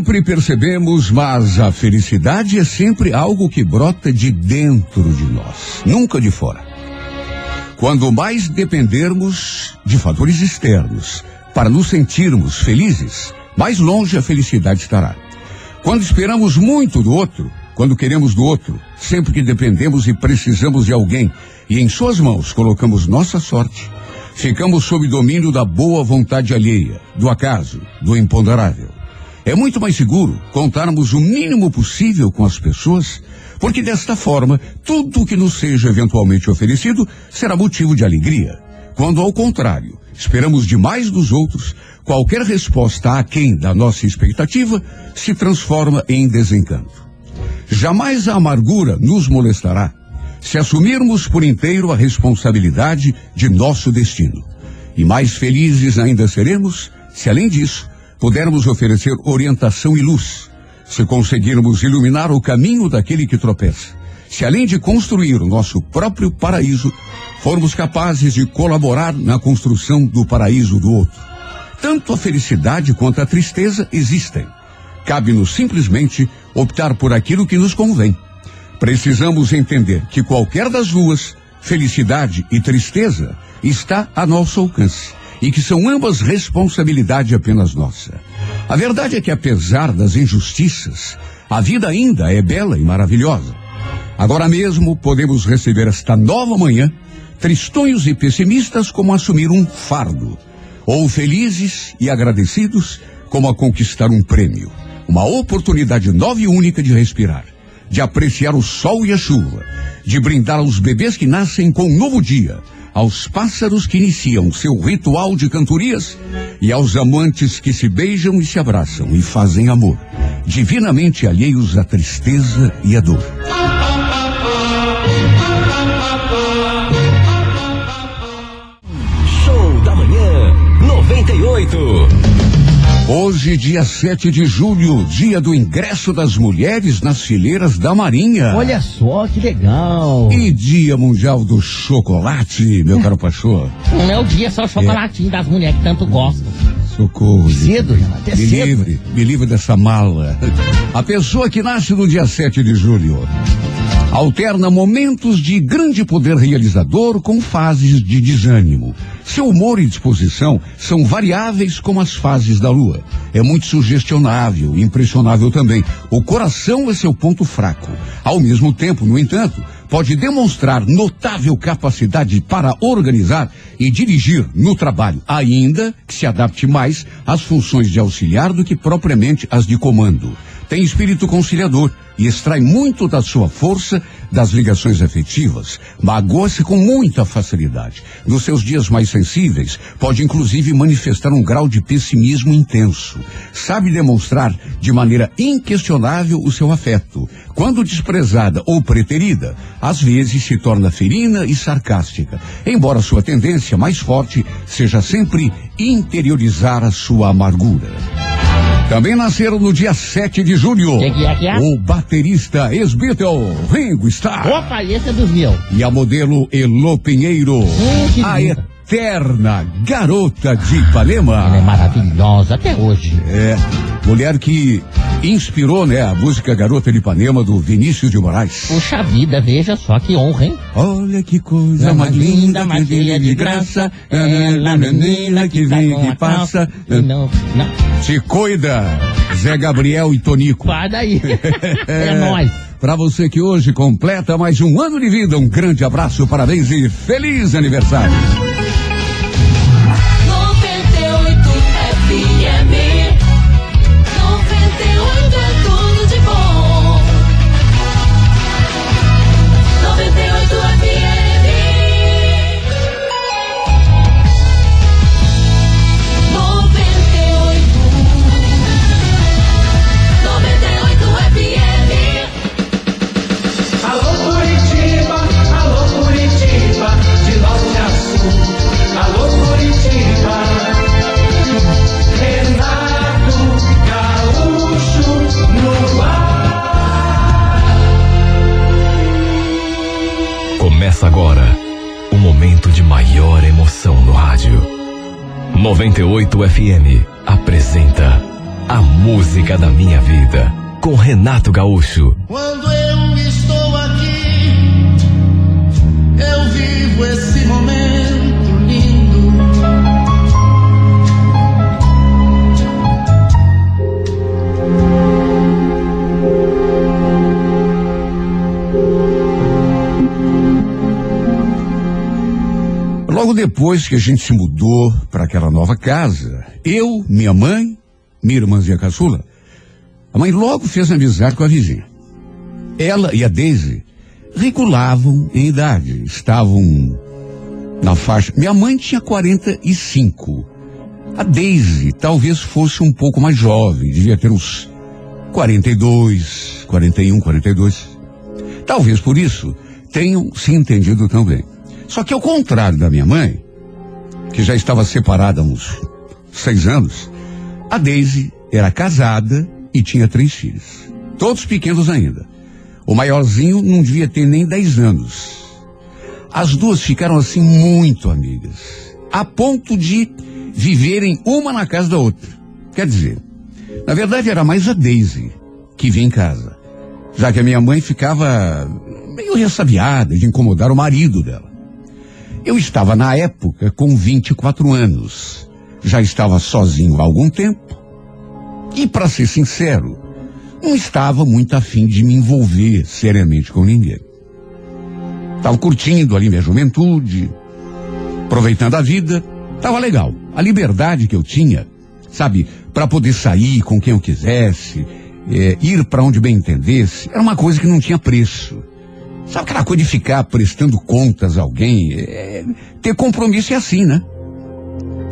Sempre percebemos, mas a felicidade é sempre algo que brota de dentro de nós, nunca de fora. Quando mais dependermos de fatores externos para nos sentirmos felizes, mais longe a felicidade estará. Quando esperamos muito do outro, quando queremos do outro, sempre que dependemos e precisamos de alguém e em suas mãos colocamos nossa sorte, ficamos sob domínio da boa vontade alheia, do acaso, do imponderável. É muito mais seguro contarmos o mínimo possível com as pessoas, porque desta forma, tudo que nos seja eventualmente oferecido será motivo de alegria. Quando, ao contrário, esperamos demais dos outros, qualquer resposta aquém da nossa expectativa se transforma em desencanto. Jamais a amargura nos molestará se assumirmos por inteiro a responsabilidade de nosso destino. E mais felizes ainda seremos se, além disso, pudermos oferecer orientação e luz, se conseguirmos iluminar o caminho daquele que tropeça, se além de construir o nosso próprio paraíso, formos capazes de colaborar na construção do paraíso do outro. Tanto a felicidade quanto a tristeza existem. Cabe-nos simplesmente optar por aquilo que nos convém. Precisamos entender que qualquer das duas, felicidade e tristeza, está a nosso alcance e que são ambas responsabilidade apenas nossa. A verdade é que, apesar das injustiças, a vida ainda é bela e maravilhosa. Agora mesmo podemos receber esta nova manhã, tristonhos e pessimistas, como assumir um fardo, ou felizes e agradecidos, como a conquistar um prêmio, uma oportunidade nova e única de respirar, de apreciar o sol e a chuva, de brindar aos bebês que nascem com um novo dia aos pássaros que iniciam seu ritual de cantorias e aos amantes que se beijam e se abraçam e fazem amor, divinamente alheios à tristeza e à dor. Show da manhã 98. Hoje, dia 7 de julho, dia do ingresso das mulheres nas fileiras da Marinha. Olha só que legal. E dia mundial do chocolate, meu caro Pachô. Não é o dia só o chocolatinho é. das mulheres que tanto gostam. Socorro. Cedo, Renato, até me cedo. livre, me livre dessa mala. A pessoa que nasce no dia 7 de julho alterna momentos de grande poder realizador com fases de desânimo. Seu humor e disposição são variáveis como as fases da lua. É muito sugestionável, impressionável também. O coração é seu ponto fraco. Ao mesmo tempo, no entanto, pode demonstrar notável capacidade para organizar e dirigir no trabalho, ainda que se adapte mais às funções de auxiliar do que propriamente as de comando. Tem espírito conciliador e extrai muito da sua força das ligações afetivas. Magoa-se com muita facilidade. Nos seus dias mais sensíveis, pode inclusive manifestar um grau de pessimismo intenso. Sabe demonstrar de maneira inquestionável o seu afeto. Quando desprezada ou preterida, às vezes se torna ferina e sarcástica, embora sua tendência mais forte seja sempre interiorizar a sua amargura. Também nasceram no dia 7 de julho. Que que é, que é? O baterista ex-Beatle, Ringo Starr. Opa, esse é dos meus. E a modelo Elo Pinheiro. Que a. eterna garota de Ipanema. Ela é maravilhosa até hoje. É, mulher que inspirou, né, a música Garota de Ipanema do Vinícius de Moraes. Puxa vida, veja só que honra, hein? Olha que coisa mais linda, mais cheia de graça. Ela, menina que vem e passa. Não, não. Se cuida, Zé Gabriel e Tonico. Vai daí. é nóis. Pra você que hoje completa mais um ano de vida, um grande abraço, parabéns e feliz aniversário. 98 FM apresenta A música da minha vida. Com Renato Gaúcho. Quando eu estou aqui, eu vivo esse Logo depois que a gente se mudou para aquela nova casa, eu, minha mãe, minha irmãzinha caçula, a mãe logo fez amizade com a vizinha. Ela e a Daisy regulavam em idade, estavam na faixa. Minha mãe tinha 45. A Daisy talvez fosse um pouco mais jovem, devia ter uns 42, 41, 42. Talvez por isso tenham se entendido tão bem. Só que ao contrário da minha mãe, que já estava separada há uns seis anos, a Daisy era casada e tinha três filhos. Todos pequenos ainda. O maiorzinho não devia ter nem dez anos. As duas ficaram assim muito amigas, a ponto de viverem uma na casa da outra. Quer dizer, na verdade era mais a Daisy que vinha em casa, já que a minha mãe ficava meio ressabiada de incomodar o marido dela. Eu estava na época com 24 anos, já estava sozinho há algum tempo e, para ser sincero, não estava muito afim de me envolver seriamente com ninguém. Estava curtindo ali minha juventude, aproveitando a vida, estava legal. A liberdade que eu tinha, sabe, para poder sair com quem eu quisesse, é, ir para onde bem entendesse, era uma coisa que não tinha preço. Sabe aquela coisa de ficar prestando contas a alguém? É, ter compromisso é assim, né?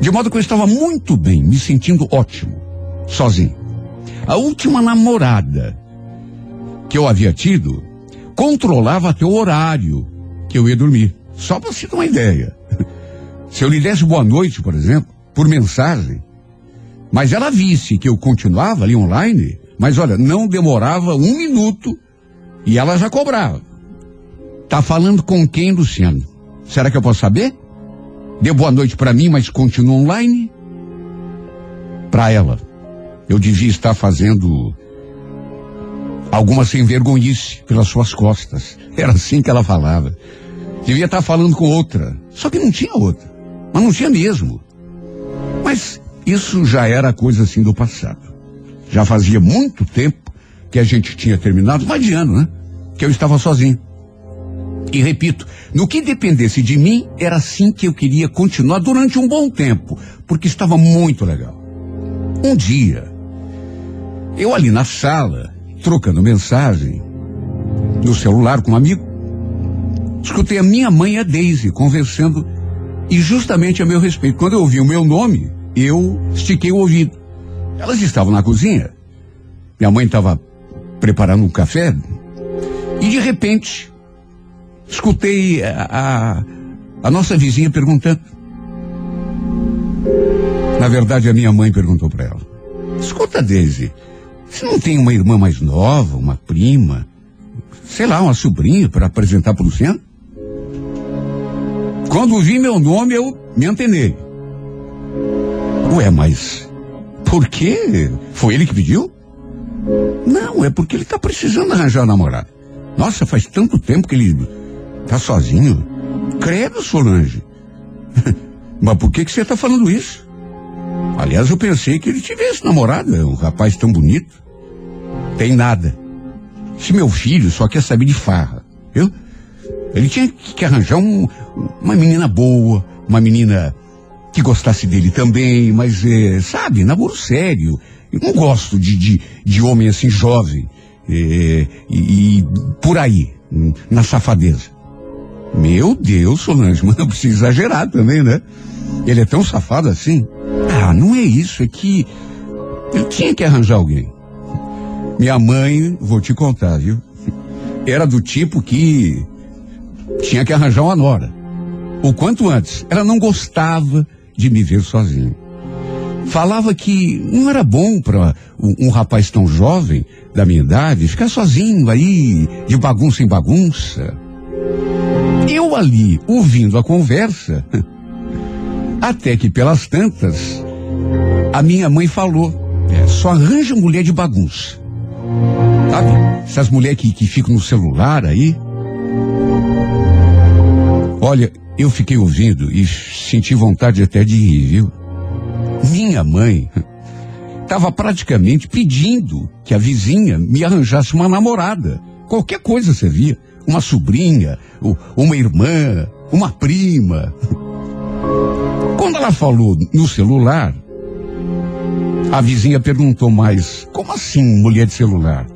De modo que eu estava muito bem, me sentindo ótimo, sozinho. A última namorada que eu havia tido controlava até o horário que eu ia dormir. Só para você ter uma ideia. Se eu lhe desse boa noite, por exemplo, por mensagem, mas ela visse que eu continuava ali online, mas olha, não demorava um minuto e ela já cobrava. Tá falando com quem, Luciano? Será que eu posso saber? Deu boa noite para mim, mas continua online? Para ela, eu devia estar fazendo alguma sem vergonhice pelas suas costas. Era assim que ela falava. Devia estar falando com outra. Só que não tinha outra. Mas não tinha mesmo. Mas isso já era coisa assim do passado. Já fazia muito tempo que a gente tinha terminado, mais de ano, né? Que eu estava sozinho. E repito, no que dependesse de mim, era assim que eu queria continuar durante um bom tempo, porque estava muito legal. Um dia, eu ali na sala, trocando mensagem, no celular com um amigo, escutei a minha mãe e a Daisy conversando, e justamente a meu respeito. Quando eu ouvi o meu nome, eu estiquei o ouvido. Elas estavam na cozinha, minha mãe estava preparando um café, e de repente, escutei a, a, nossa vizinha perguntando. Na verdade, a minha mãe perguntou para ela: Escuta, Daisy, você não tem uma irmã mais nova, uma prima, sei lá, uma sobrinha para apresentar para o Luciano? Quando vi meu nome, eu me antenei. Ué, mas por quê? Foi ele que pediu? Não, é porque ele está precisando arranjar um namorado. Nossa, faz tanto tempo que ele tá sozinho. Credo, Solange. mas por que que você está falando isso? Aliás, eu pensei que ele tivesse namorado, é um rapaz tão bonito. Tem nada. Se meu filho só quer saber de farra, viu? Ele tinha que arranjar um, uma menina boa, uma menina que gostasse dele também, mas, é, sabe, namoro sério. Eu não gosto de, de, de homem assim jovem é, e, e por aí, na safadeza. Meu Deus, Solange, mas não precisa exagerar também, né? Ele é tão safado assim? Ah, não é isso, é que ele tinha que arranjar alguém. Minha mãe, vou te contar, viu? Era do tipo que tinha que arranjar uma nora. O quanto antes. Ela não gostava de me ver sozinho. Falava que não era bom para um rapaz tão jovem, da minha idade, ficar sozinho aí, de bagunça em bagunça. Eu ali, ouvindo a conversa, até que pelas tantas, a minha mãe falou É, só arranja mulher de bagunça. Sabe? Essas mulheres que, que ficam no celular aí. Olha, eu fiquei ouvindo e senti vontade até de rir, viu? Minha mãe estava praticamente pedindo que a vizinha me arranjasse uma namorada. Qualquer coisa servia. Uma sobrinha, uma irmã, uma prima. Quando ela falou no celular, a vizinha perguntou mais, como assim mulher de celular?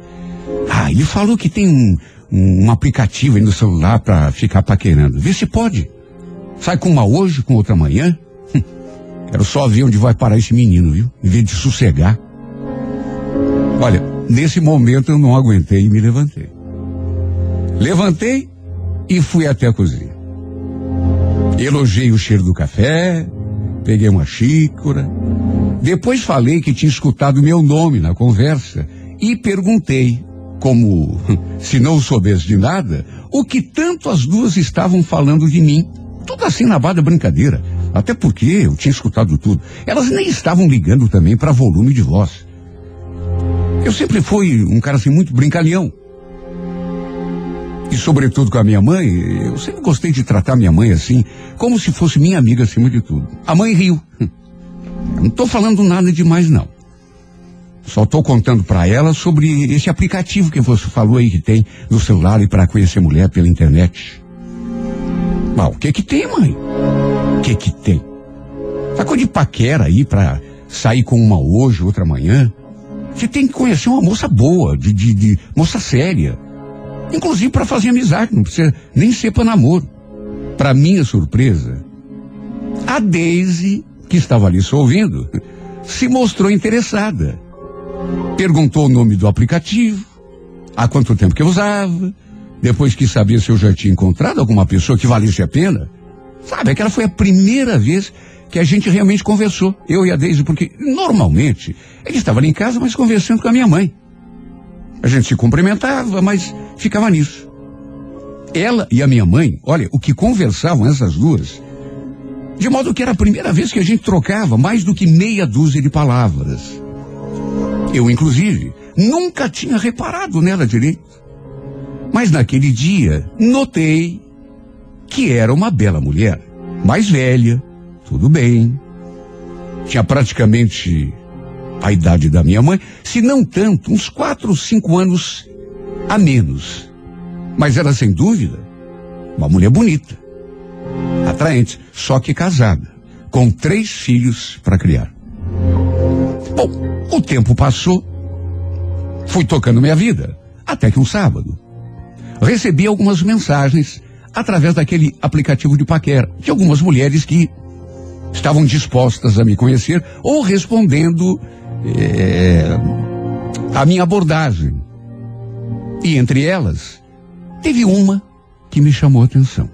Ah, ele falou que tem um, um aplicativo aí no celular para ficar paquerando. Vê se pode. Sai com uma hoje, com outra amanhã. Hum, Quero só ver onde vai parar esse menino, viu? Em vez de sossegar. Olha, nesse momento eu não aguentei e me levantei. Levantei e fui até a cozinha. Elogiei o cheiro do café, peguei uma xícara. Depois falei que tinha escutado meu nome na conversa e perguntei, como se não soubesse de nada, o que tanto as duas estavam falando de mim. Tudo assim na bada brincadeira. Até porque eu tinha escutado tudo. Elas nem estavam ligando também para volume de voz. Eu sempre fui um cara assim muito brincalhão. E sobretudo com a minha mãe, eu sempre gostei de tratar minha mãe assim, como se fosse minha amiga acima de tudo. A mãe riu. Eu não estou falando nada demais, não. Só estou contando para ela sobre esse aplicativo que você falou aí que tem no celular e para conhecer mulher pela internet. Mas o que que tem, mãe? O que que tem? Tá de paquera aí pra sair com uma hoje, outra amanhã? Você tem que conhecer uma moça boa, de, de, de moça séria. Inclusive para fazer amizade, não precisa nem ser para namoro. Para minha surpresa, a Daisy, que estava ali só ouvindo, se mostrou interessada. Perguntou o nome do aplicativo, há quanto tempo que eu usava, depois quis saber se eu já tinha encontrado alguma pessoa que valesse a pena. Sabe, aquela foi a primeira vez que a gente realmente conversou, eu e a Daisy, porque normalmente ele estava ali em casa, mas conversando com a minha mãe. A gente se cumprimentava, mas ficava nisso. Ela e a minha mãe, olha, o que conversavam essas duas, de modo que era a primeira vez que a gente trocava mais do que meia dúzia de palavras. Eu, inclusive, nunca tinha reparado nela direito. Mas naquele dia, notei que era uma bela mulher, mais velha, tudo bem. Tinha praticamente a idade da minha mãe, se não tanto, uns quatro ou cinco anos a menos. Mas era sem dúvida uma mulher bonita, atraente, só que casada, com três filhos para criar. Bom, o tempo passou, fui tocando minha vida, até que um sábado recebi algumas mensagens através daquele aplicativo de paquera de algumas mulheres que estavam dispostas a me conhecer ou respondendo eh, a minha abordagem. E entre elas, teve uma que me chamou a atenção.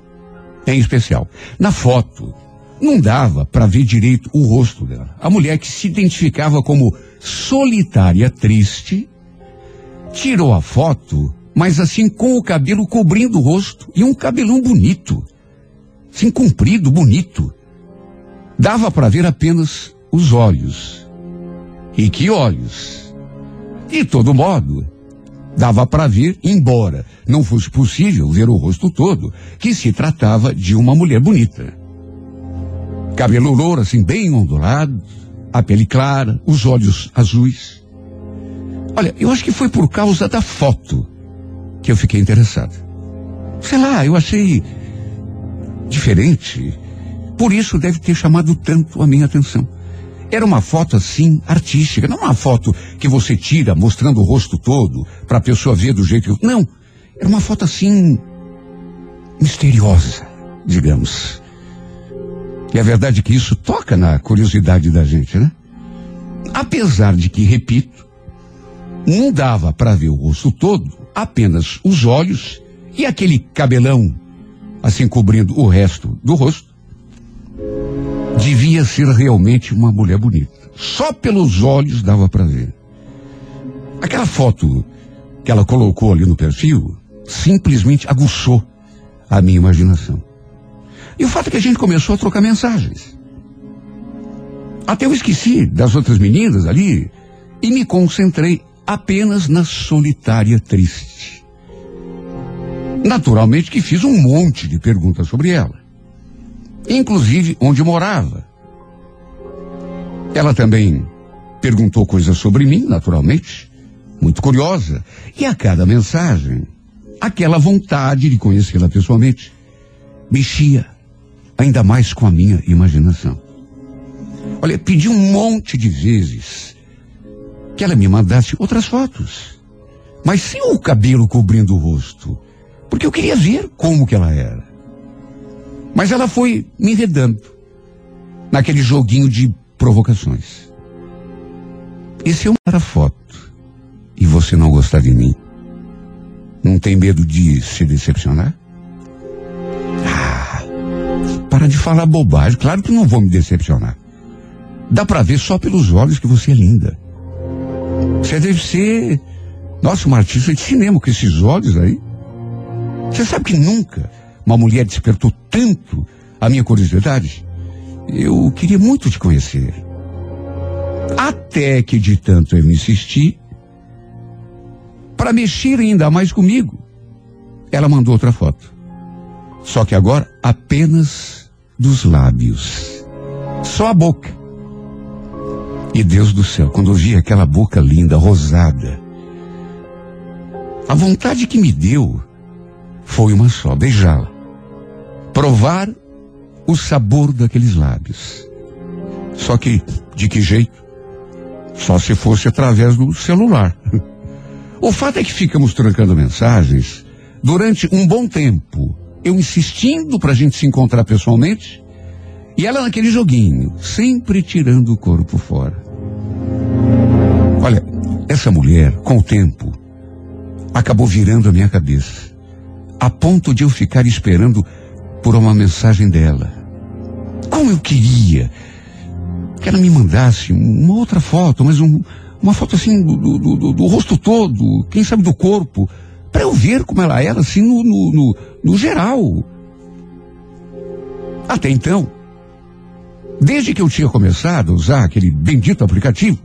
Em especial, na foto, não dava para ver direito o rosto dela. A mulher que se identificava como solitária, triste, tirou a foto, mas assim com o cabelo cobrindo o rosto e um cabelão bonito, assim comprido, bonito. Dava para ver apenas os olhos. E que olhos! De todo modo, dava para ver, embora não fosse possível ver o rosto todo, que se tratava de uma mulher bonita. Cabelo louro, assim, bem ondulado, a pele clara, os olhos azuis. Olha, eu acho que foi por causa da foto que eu fiquei interessado. Sei lá, eu achei diferente. Por isso deve ter chamado tanto a minha atenção. Era uma foto assim, artística, não uma foto que você tira mostrando o rosto todo para a pessoa ver do jeito que. Não. Era uma foto assim. misteriosa, digamos. E a verdade é que isso toca na curiosidade da gente, né? Apesar de que, repito, não dava para ver o rosto todo, apenas os olhos e aquele cabelão, assim cobrindo o resto do rosto, devia ser realmente uma mulher bonita. Só pelos olhos dava para ver. Aquela foto que ela colocou ali no perfil simplesmente aguçou a minha imaginação. E o fato é que a gente começou a trocar mensagens. Até eu esqueci das outras meninas ali e me concentrei apenas na solitária triste. Naturalmente que fiz um monte de perguntas sobre ela, inclusive onde morava. Ela também perguntou coisas sobre mim, naturalmente, muito curiosa, e a cada mensagem, aquela vontade de conhecê-la pessoalmente mexia ainda mais com a minha imaginação. Olha, pedi um monte de vezes que ela me mandasse outras fotos, mas sem o cabelo cobrindo o rosto, porque eu queria ver como que ela era. Mas ela foi me enredando naquele joguinho de provocações. E se eu mandar a foto e você não gostar de mim, não tem medo de se decepcionar? Ah, para de falar bobagem. Claro que não vou me decepcionar. Dá para ver só pelos olhos que você é linda. Você deve ser, nossa, uma artista de cinema com esses olhos aí. Você sabe que nunca uma mulher despertou tanto a minha curiosidade? Eu queria muito te conhecer. Até que de tanto eu insisti, para mexer ainda mais comigo, ela mandou outra foto. Só que agora apenas dos lábios. Só a boca. E Deus do céu, quando eu vi aquela boca linda, rosada, a vontade que me deu foi uma só, beijá-la. Provar o sabor daqueles lábios. Só que, de que jeito? Só se fosse através do celular. O fato é que ficamos trocando mensagens durante um bom tempo. Eu insistindo para a gente se encontrar pessoalmente e ela naquele joguinho, sempre tirando o corpo fora. Olha, essa mulher, com o tempo, acabou virando a minha cabeça, a ponto de eu ficar esperando por uma mensagem dela. Como eu queria que ela me mandasse uma outra foto, mas um, uma foto assim do, do, do, do rosto todo, quem sabe do corpo, para eu ver como ela era assim no, no, no, no geral. Até então, desde que eu tinha começado a usar aquele bendito aplicativo,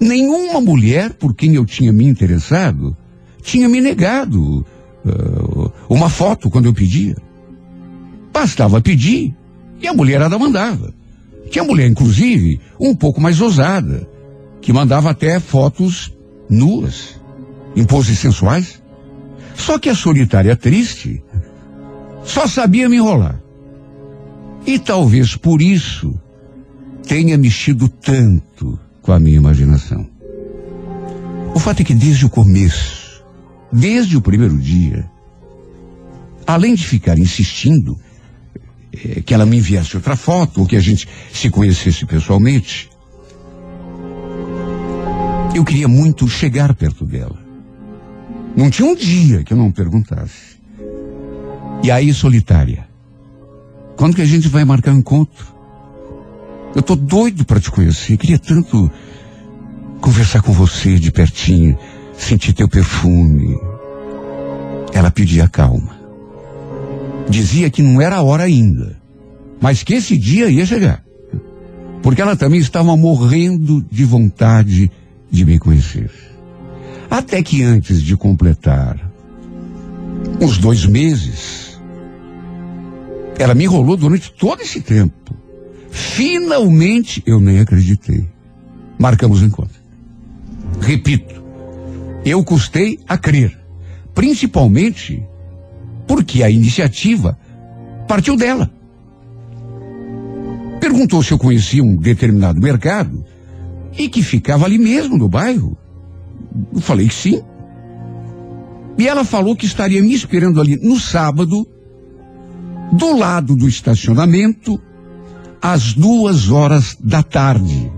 nenhuma mulher por quem eu tinha me interessado tinha me negado uh, uma foto quando eu pedia. Bastava pedir e a mulherada mandava. Tinha mulher, inclusive, um pouco mais ousada, que mandava até fotos nuas, em poses sensuais. Só que a solitária triste só sabia me enrolar. E talvez por isso tenha mexido tanto com a minha imaginação. O fato é que desde o começo, desde o primeiro dia, além de ficar insistindo eh, que ela me enviasse outra foto, ou que a gente se conhecesse pessoalmente, eu queria muito chegar perto dela. Não tinha um dia que eu não perguntasse. E aí, solitária, quando que a gente vai marcar um encontro? Eu tô doido para te conhecer, queria tanto conversar com você de pertinho, sentir teu perfume. Ela pedia calma. Dizia que não era a hora ainda, mas que esse dia ia chegar. Porque ela também estava morrendo de vontade de me conhecer. Até que antes de completar uns dois meses, ela me enrolou durante todo esse tempo. Finalmente eu nem acreditei. Marcamos o encontro. Repito, eu custei a crer. Principalmente porque a iniciativa partiu dela. Perguntou se eu conhecia um determinado mercado e que ficava ali mesmo no bairro. Eu falei que sim. E ela falou que estaria me esperando ali no sábado, do lado do estacionamento, às duas horas da tarde.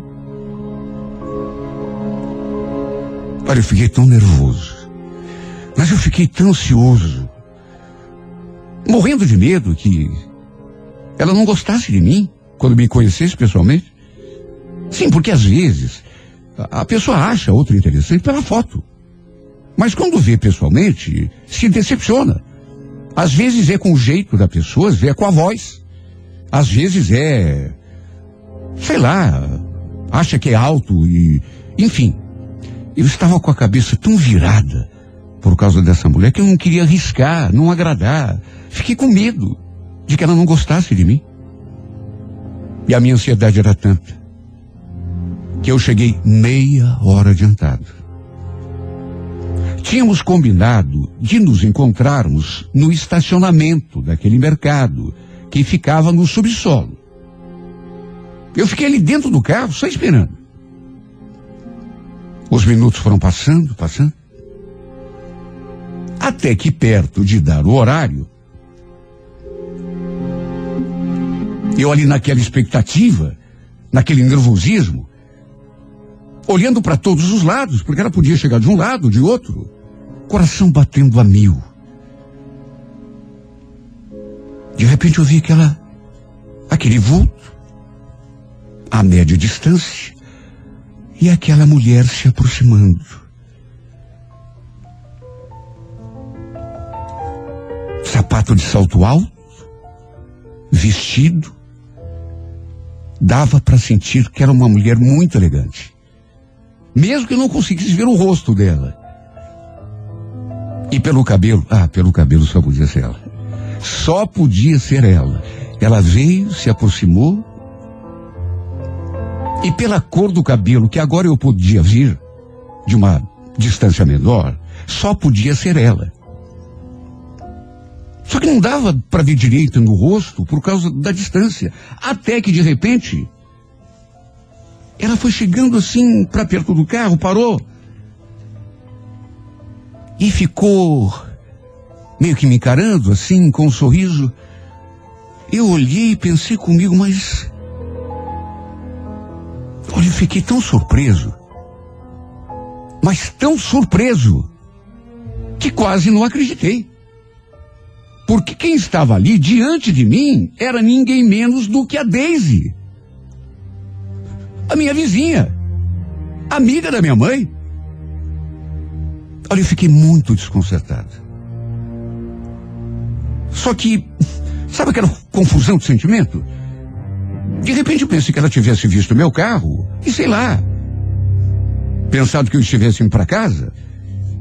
Olha, eu fiquei tão nervoso. Mas eu fiquei tão ansioso. Morrendo de medo que ela não gostasse de mim quando me conhecesse pessoalmente. Sim, porque às vezes a pessoa acha outro interessante pela foto. Mas quando vê pessoalmente, se decepciona. Às vezes é com o jeito da pessoa, é com a voz. Às vezes é, sei lá, acha que é alto e. Enfim. Eu estava com a cabeça tão virada por causa dessa mulher que eu não queria arriscar, não agradar. Fiquei com medo de que ela não gostasse de mim. E a minha ansiedade era tanta que eu cheguei meia hora adiantado. Tínhamos combinado de nos encontrarmos no estacionamento daquele mercado que ficava no subsolo. Eu fiquei ali dentro do carro só esperando. Os minutos foram passando, passando. Até que perto de dar o horário, eu ali naquela expectativa, naquele nervosismo, olhando para todos os lados, porque ela podia chegar de um lado, de outro, coração batendo a mil. De repente eu vi aquela, aquele vulto, a média distância, e aquela mulher se aproximando. Sapato de salto alto, vestido, dava para sentir que era uma mulher muito elegante. Mesmo que eu não conseguisse ver o rosto dela. E pelo cabelo, ah, pelo cabelo só podia ser ela. Só podia ser ela. Ela veio, se aproximou. E pela cor do cabelo, que agora eu podia vir de uma distância menor, só podia ser ela. Só que não dava para ver direito no rosto por causa da distância. Até que de repente, ela foi chegando assim para perto do carro, parou. E ficou meio que me encarando assim, com um sorriso. Eu olhei e pensei comigo, mas. Olha, eu fiquei tão surpreso. Mas tão surpreso. Que quase não acreditei. Porque quem estava ali diante de mim era ninguém menos do que a Daisy. A minha vizinha. Amiga da minha mãe. Olha, eu fiquei muito desconcertado. Só que, sabe aquela confusão de sentimento? De repente eu pensei que ela tivesse visto meu carro e sei lá, pensado que eu estivesse indo para casa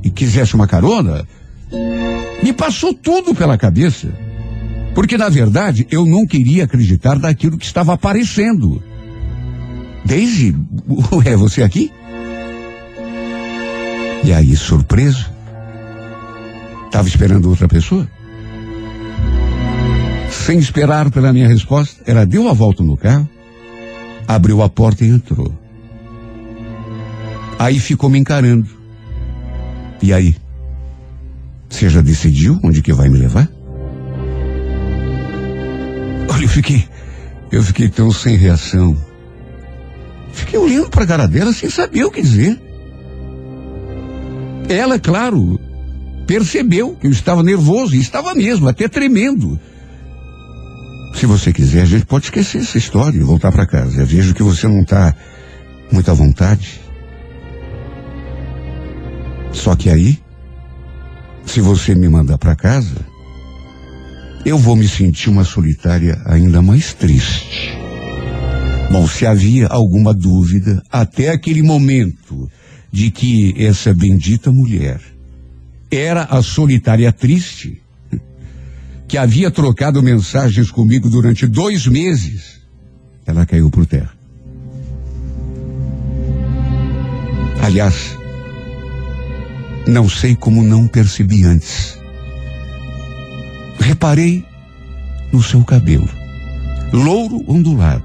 e quisesse uma carona. Me passou tudo pela cabeça. Porque, na verdade, eu não queria acreditar naquilo que estava aparecendo. Daisy, é você aqui? E aí, surpreso? Estava esperando outra pessoa? Sem esperar pela minha resposta, ela deu a volta no carro, abriu a porta e entrou. Aí ficou me encarando. E aí? Você já decidiu onde que vai me levar? Olha, eu fiquei. Eu fiquei tão sem reação. Fiquei olhando para a cara dela sem saber o que dizer. Ela, é claro, percebeu que eu estava nervoso e estava mesmo, até tremendo. Se você quiser, a gente pode esquecer essa história e voltar para casa. Eu vejo que você não está muito à vontade. Só que aí, se você me mandar para casa, eu vou me sentir uma solitária ainda mais triste. Bom, se havia alguma dúvida até aquele momento de que essa bendita mulher era a solitária triste, que havia trocado mensagens comigo durante dois meses, ela caiu por terra. Aliás, não sei como não percebi antes. Reparei no seu cabelo, louro ondulado,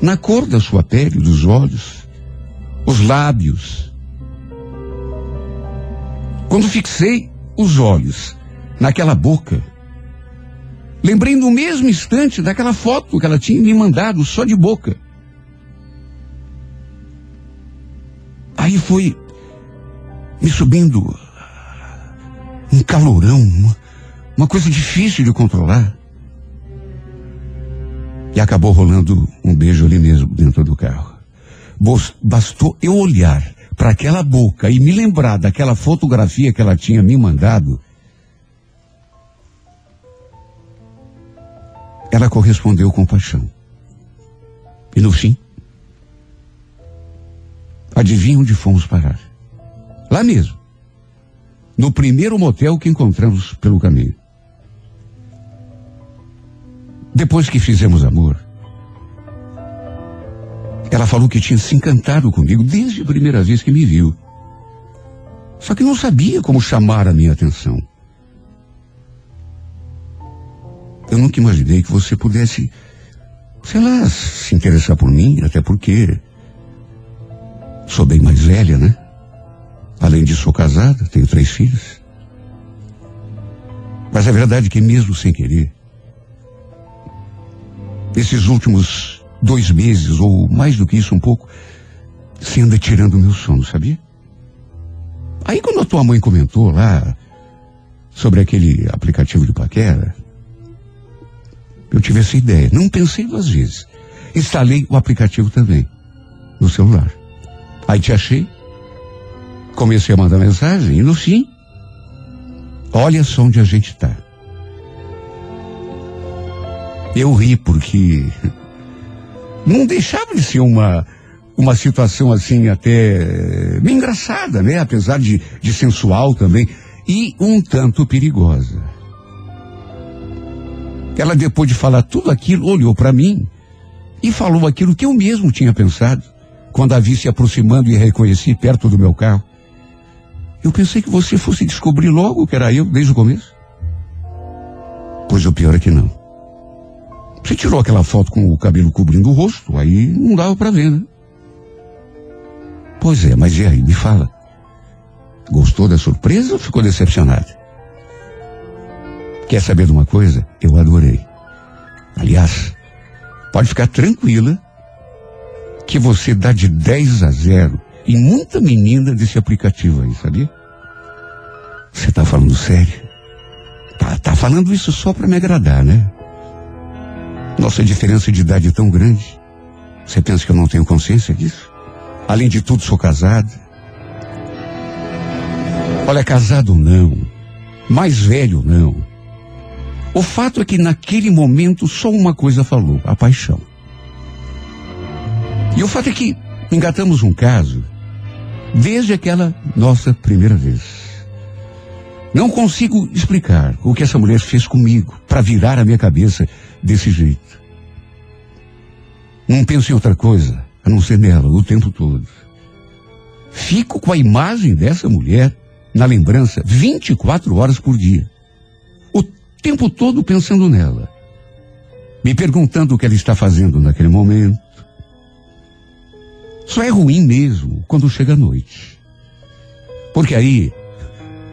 na cor da sua pele, dos olhos, os lábios. Quando fixei os olhos naquela boca, lembrei no mesmo instante daquela foto que ela tinha me mandado só de boca. Aí foi me subindo um calorão, uma, uma coisa difícil de controlar. E acabou rolando um beijo ali mesmo, dentro do carro. Bastou eu olhar para aquela boca e me lembrar daquela fotografia que ela tinha me mandado. Ela correspondeu com paixão. E no fim, Adivinha onde fomos parar? Lá mesmo. No primeiro motel que encontramos pelo caminho. Depois que fizemos amor, ela falou que tinha se encantado comigo desde a primeira vez que me viu. Só que não sabia como chamar a minha atenção. Eu nunca imaginei que você pudesse, sei lá, se interessar por mim, até porque sou bem mais velha, né? Além disso, sou casada, tenho três filhos. Mas é verdade que mesmo sem querer, esses últimos dois meses, ou mais do que isso um pouco, você anda tirando o meu sono, sabia? Aí quando a tua mãe comentou lá sobre aquele aplicativo de paquera, eu tive essa ideia. Não pensei duas vezes. Instalei o aplicativo também no celular. Aí te achei, comecei a mandar mensagem e no fim, olha só onde a gente está. Eu ri porque não deixava de ser uma uma situação assim até bem engraçada, né? Apesar de, de sensual também e um tanto perigosa. Ela depois de falar tudo aquilo olhou para mim e falou aquilo que eu mesmo tinha pensado quando a vi se aproximando e reconheci perto do meu carro. Eu pensei que você fosse descobrir logo que era eu desde o começo. Pois o pior é que não. Você tirou aquela foto com o cabelo cobrindo o rosto, aí não dava para ver, né? Pois é, mas e aí? Me fala. Gostou da surpresa ou ficou decepcionada? Quer saber de uma coisa? Eu adorei. Aliás, pode ficar tranquila que você dá de 10 a 0 em muita menina desse aplicativo aí, sabia? Você tá falando sério? Tá, tá falando isso só para me agradar, né? Nossa diferença de idade é tão grande. Você pensa que eu não tenho consciência disso? Além de tudo, sou casado. Olha, casado não. Mais velho não. O fato é que naquele momento só uma coisa falou, a paixão. E o fato é que engatamos um caso desde aquela nossa primeira vez. Não consigo explicar o que essa mulher fez comigo para virar a minha cabeça desse jeito. Não penso em outra coisa a não ser nela o tempo todo. Fico com a imagem dessa mulher na lembrança 24 horas por dia. O tempo todo pensando nela. Me perguntando o que ela está fazendo naquele momento. Só é ruim mesmo quando chega a noite. Porque aí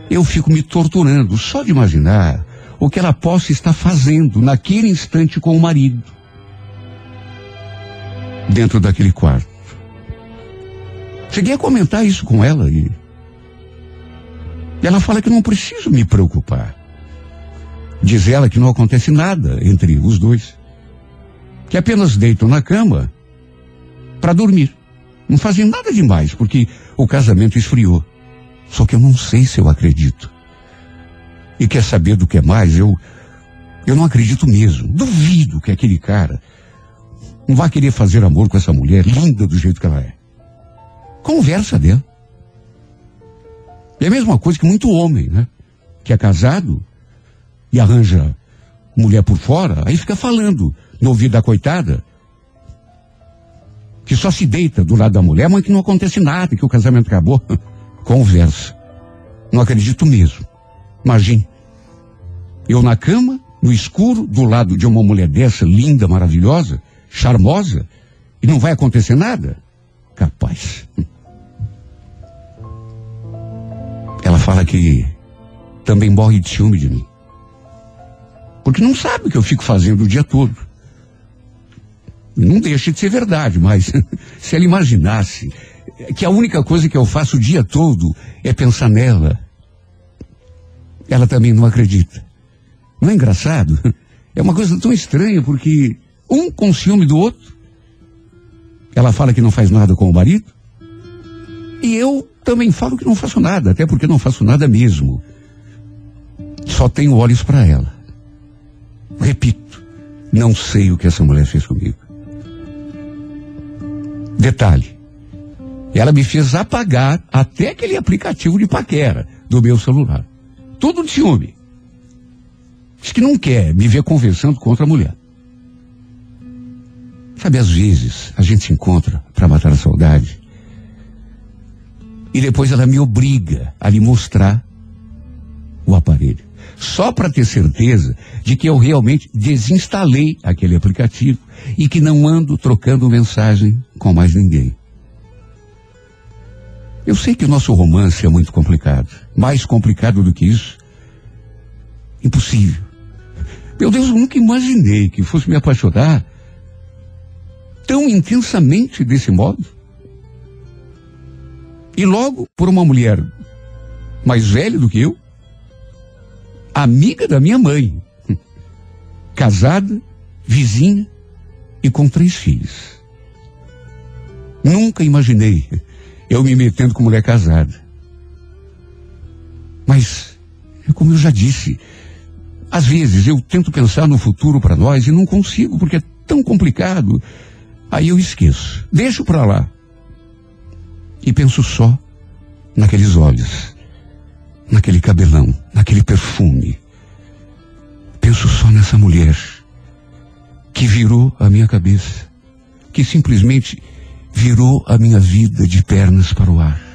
eu fico me torturando só de imaginar o que ela possa estar fazendo naquele instante com o marido. Dentro daquele quarto. Cheguei a comentar isso com ela e ela fala que não preciso me preocupar. Diz ela que não acontece nada entre os dois. Que apenas deitam na cama para dormir. Não fazem nada demais, porque o casamento esfriou. Só que eu não sei se eu acredito. E quer saber do que mais? Eu, eu não acredito mesmo. Duvido que aquele cara não vai querer fazer amor com essa mulher linda do jeito que ela é. Conversa dela. É a mesma coisa que muito homem, né? Que é casado e arranja mulher por fora, aí fica falando no ouvido da coitada que só se deita do lado da mulher, mas que não acontece nada, que o casamento acabou. Conversa. Não acredito mesmo. Imagine. Eu na cama, no escuro, do lado de uma mulher dessa, linda, maravilhosa, charmosa, e não vai acontecer nada? Capaz. Ela fala que também morre de ciúme de mim. Porque não sabe o que eu fico fazendo o dia todo. Não deixa de ser verdade, mas se ela imaginasse que a única coisa que eu faço o dia todo é pensar nela, ela também não acredita. Não é engraçado? É uma coisa tão estranha porque um com ciúme do outro, ela fala que não faz nada com o marido, e eu também falo que não faço nada, até porque não faço nada mesmo. Só tenho olhos para ela. Repito, não sei o que essa mulher fez comigo. Detalhe, Ela me fez apagar até aquele aplicativo de paquera do meu celular. Tudo de ciúme. Diz que não quer me ver conversando com outra mulher. Sabe, às vezes a gente se encontra para matar a saudade e depois ela me obriga a lhe mostrar o aparelho. Só para ter certeza de que eu realmente desinstalei aquele aplicativo e que não ando trocando mensagem com mais ninguém. Eu sei que o nosso romance é muito complicado. Mais complicado do que isso? Impossível. Meu Deus, eu nunca imaginei que fosse me apaixonar tão intensamente desse modo. E logo por uma mulher mais velha do que eu, amiga da minha mãe, casada, vizinha e com três filhos. Nunca imaginei eu me metendo com mulher casada. Mas, é como eu já disse, às vezes eu tento pensar no futuro para nós e não consigo, porque é tão complicado. Aí eu esqueço, deixo para lá. E penso só naqueles olhos, naquele cabelão, naquele perfume. Penso só nessa mulher que virou a minha cabeça, que simplesmente virou a minha vida de pernas para o ar.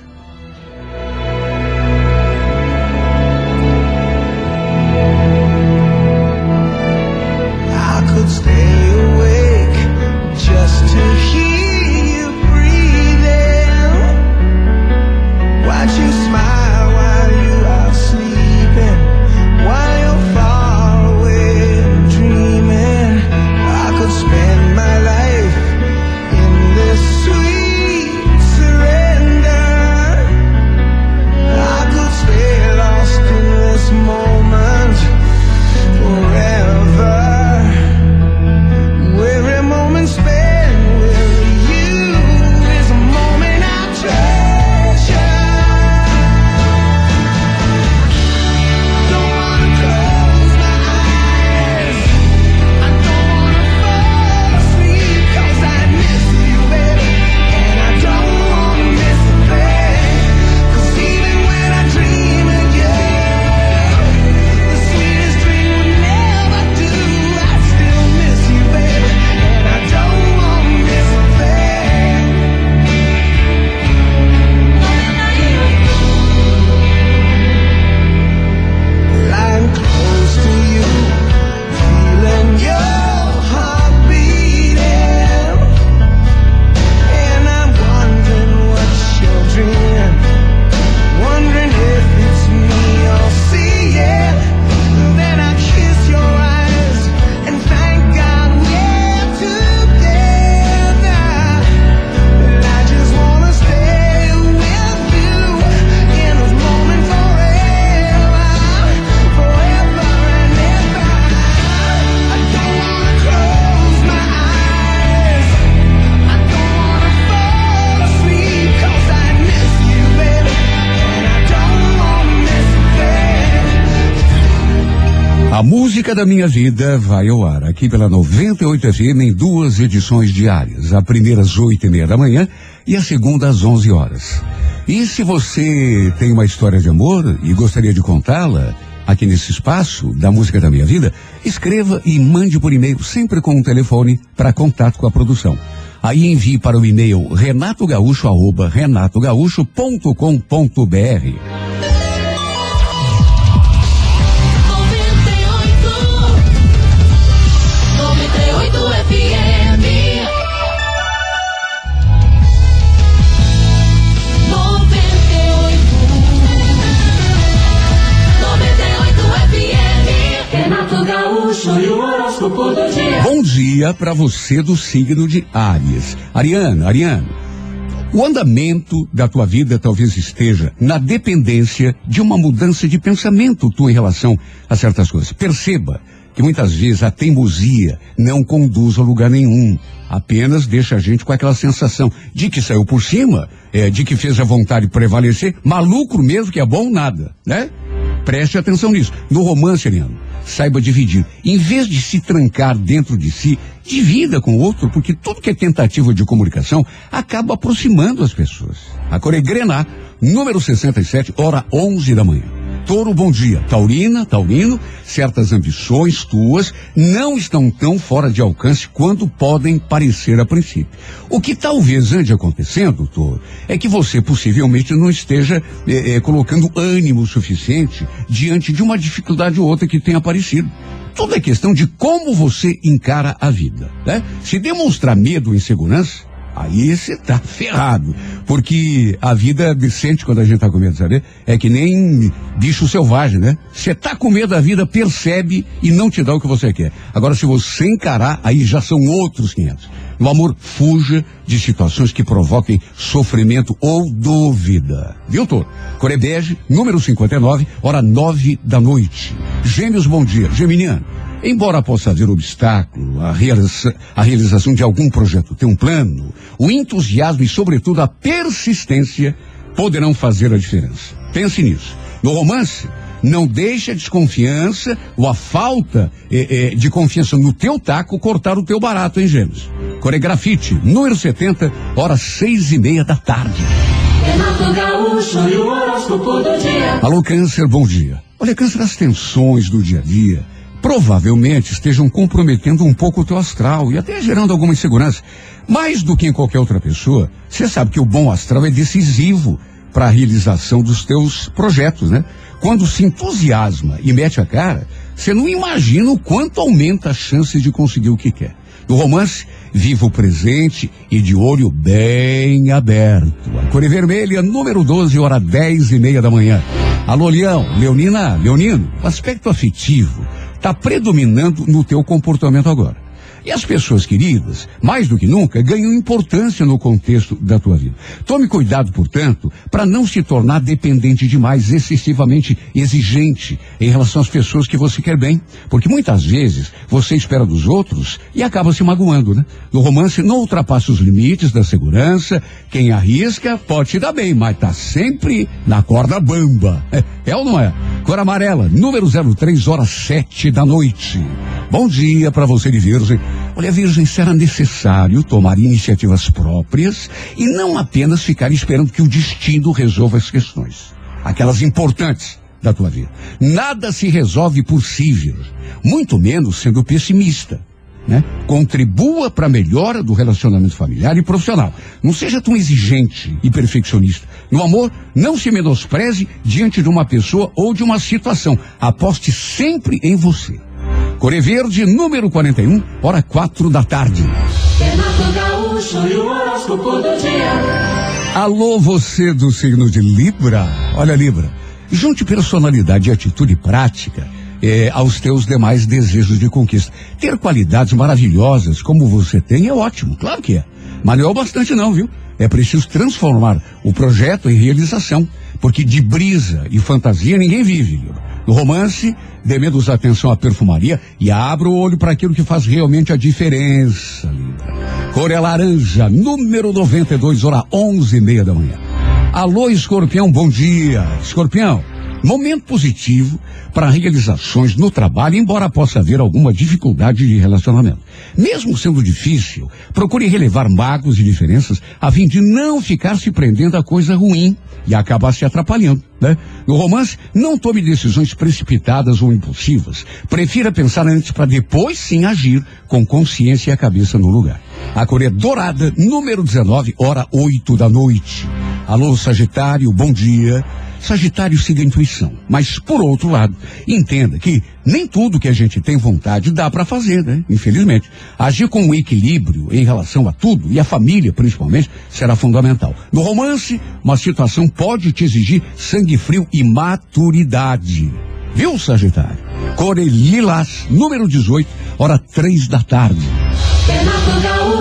Música da minha vida vai ao ar aqui pela 98 FM em duas edições diárias. A primeira às oito e meia da manhã e a segunda às 11 horas. E se você tem uma história de amor e gostaria de contá-la aqui nesse espaço da música da minha vida, escreva e mande por e-mail sempre com um telefone para contato com a produção. Aí envie para o e-mail renatogaúcho Dia Bom dia para você do signo de Áries. Ariana, Ariana, o andamento da tua vida talvez esteja na dependência de uma mudança de pensamento tua em relação a certas coisas. Perceba que muitas vezes a teimosia não conduz a lugar nenhum. Apenas deixa a gente com aquela sensação de que saiu por cima, é, de que fez a vontade prevalecer, maluco mesmo que é bom nada, né? Preste atenção nisso. No romance, Ariano, saiba dividir. Em vez de se trancar dentro de si, divida com o outro, porque tudo que é tentativa de comunicação acaba aproximando as pessoas. A Coregrena, número 67, hora 11 da manhã. Touro, bom dia. Taurina, Taurino, certas ambições tuas não estão tão fora de alcance quanto podem parecer a princípio. O que talvez ande acontecendo, Touro, é que você possivelmente não esteja eh, eh, colocando ânimo suficiente diante de uma dificuldade ou outra que tenha aparecido. Tudo é questão de como você encara a vida, né? Se demonstrar medo ou insegurança, Aí você tá ferrado. Porque a vida decente quando a gente tá com medo, sabe? É que nem bicho selvagem, né? Você tá com medo da vida, percebe e não te dá o que você quer. Agora, se você encarar, aí já são outros 500. No amor, fuja de situações que provoquem sofrimento ou dúvida. Viu, Toro? Corebege, número 59, hora 9 da noite. Gêmeos, bom dia. Geminiano. Embora possa haver obstáculo à realiza- à realização de algum projeto, ter um plano, o entusiasmo e, sobretudo, a persistência poderão fazer a diferença. Pense nisso. No romance, não deixe a desconfiança ou a falta eh, eh, de confiança no teu taco cortar o teu barato, hein, Gêmeos? Coregrafite, número 70, horas seis e meia da tarde. Gaúcho e. Alô, Câncer, bom dia. Olha, Câncer, as tensões do dia a dia provavelmente estejam comprometendo um pouco o teu astral e até gerando alguma insegurança. Mais do que em qualquer outra pessoa, você sabe que o bom astral é decisivo para a realização dos teus projetos, né? Quando se entusiasma e mete a cara, você não imagina o quanto aumenta as chances de conseguir o que quer. No romance, viva o presente e de olho bem aberto. A cor é vermelha, número 12, hora 10 e meia da manhã. Alô, Leão, Leonina, Leonino, aspecto afetivo está predominando no teu comportamento agora. E as pessoas queridas, mais do que nunca, ganham importância no contexto da tua vida. Tome cuidado, portanto, para não se tornar dependente demais, excessivamente exigente em relação às pessoas que você quer bem. Porque muitas vezes você espera dos outros e acaba se magoando, né? No romance, não ultrapassa os limites da segurança. Quem arrisca pode te dar bem, mas tá sempre na corda bamba. É, é ou não é? Cor amarela, número 03, horas 7 da noite. Bom dia para você de Virgem. Olha, Virgem, será necessário tomar iniciativas próprias e não apenas ficar esperando que o destino resolva as questões, aquelas importantes da tua vida. Nada se resolve por si, Virgem, muito menos sendo pessimista. Né? Contribua para a melhora do relacionamento familiar e profissional. Não seja tão exigente e perfeccionista. No amor, não se menospreze diante de uma pessoa ou de uma situação. Aposte sempre em você. Core Verde, número 41, hora quatro da tarde. Alô, você do signo de Libra. Olha, Libra, junte personalidade e atitude prática eh, aos teus demais desejos de conquista. Ter qualidades maravilhosas como você tem é ótimo, claro que é. Mas não é o bastante não, viu? É preciso transformar o projeto em realização, porque de brisa e fantasia ninguém vive. Libra. No romance, dê menos atenção à perfumaria e abra o olho para aquilo que faz realmente a diferença, Libra. Cor é laranja, número 92, hora onze e meia da manhã. Alô, escorpião, bom dia. Escorpião, momento positivo para realizações no trabalho, embora possa haver alguma dificuldade de relacionamento. Mesmo sendo difícil, procure relevar magos e diferenças a fim de não ficar se prendendo a coisa ruim e acabar se atrapalhando, né? No romance, não tome decisões precipitadas ou impulsivas. Prefira pensar antes para depois sim agir com consciência e a cabeça no lugar. A cor é dourada, número 19, hora 8 da noite. Alô, Sagitário, bom dia. Sagitário siga a intuição, mas por outro lado, entenda que nem tudo que a gente tem vontade dá para fazer, né? Infelizmente. Agir com um equilíbrio em relação a tudo, e a família principalmente, será fundamental. No romance, uma situação pode te exigir sangue frio e maturidade. Viu, Sagitário? Cor lilás, número 18, hora três da tarde.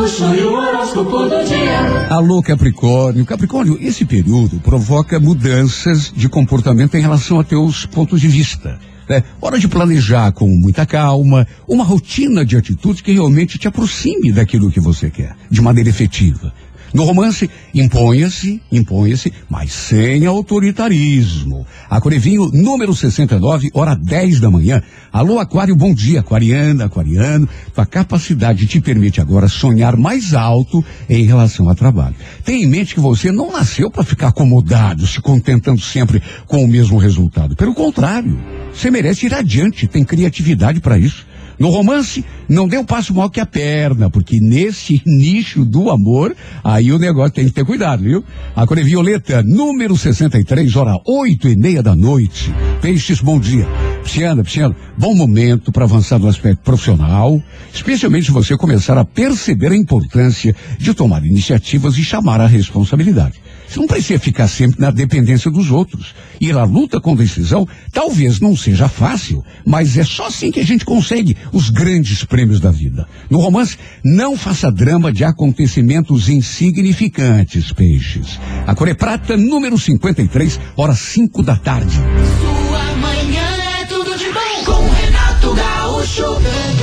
Gaúcho e o horóscopo dia. Alô, Capricórnio. Capricórnio, esse período provoca mudanças de comportamento em relação a teus pontos de vista. É hora de planejar com muita calma uma rotina de atitudes que realmente te aproxime daquilo que você quer, de maneira efetiva. No romance, imponha-se, imponha-se, mas sem autoritarismo. Aquarevinho, número 69, hora 10 da manhã. Alô, Aquário, bom dia, aquariana, aquariano. Tua capacidade te permite agora sonhar mais alto em relação ao trabalho. Tenha em mente que você não nasceu para ficar acomodado, se contentando sempre com o mesmo resultado. Pelo contrário, você merece ir adiante, tem criatividade para isso. No romance, não dê um passo maior que a perna, porque nesse nicho do amor, aí o negócio tem que ter cuidado, viu? A Cor Violeta, número 63, hora oito e meia da noite. Peixes, bom dia. Pisciana, Pisciana, bom momento para avançar no aspecto profissional, especialmente se você começar a perceber a importância de tomar iniciativas e chamar a responsabilidade. Você não precisa ficar sempre na dependência dos outros. Ir à luta com decisão talvez não seja fácil, mas é só assim que a gente consegue os grandes prêmios da vida. No romance, não faça drama de acontecimentos insignificantes, peixes. A Cor é Prata, número 53, horas 5 da tarde. Sua manhã é tudo de bom com Renato Gaúcho.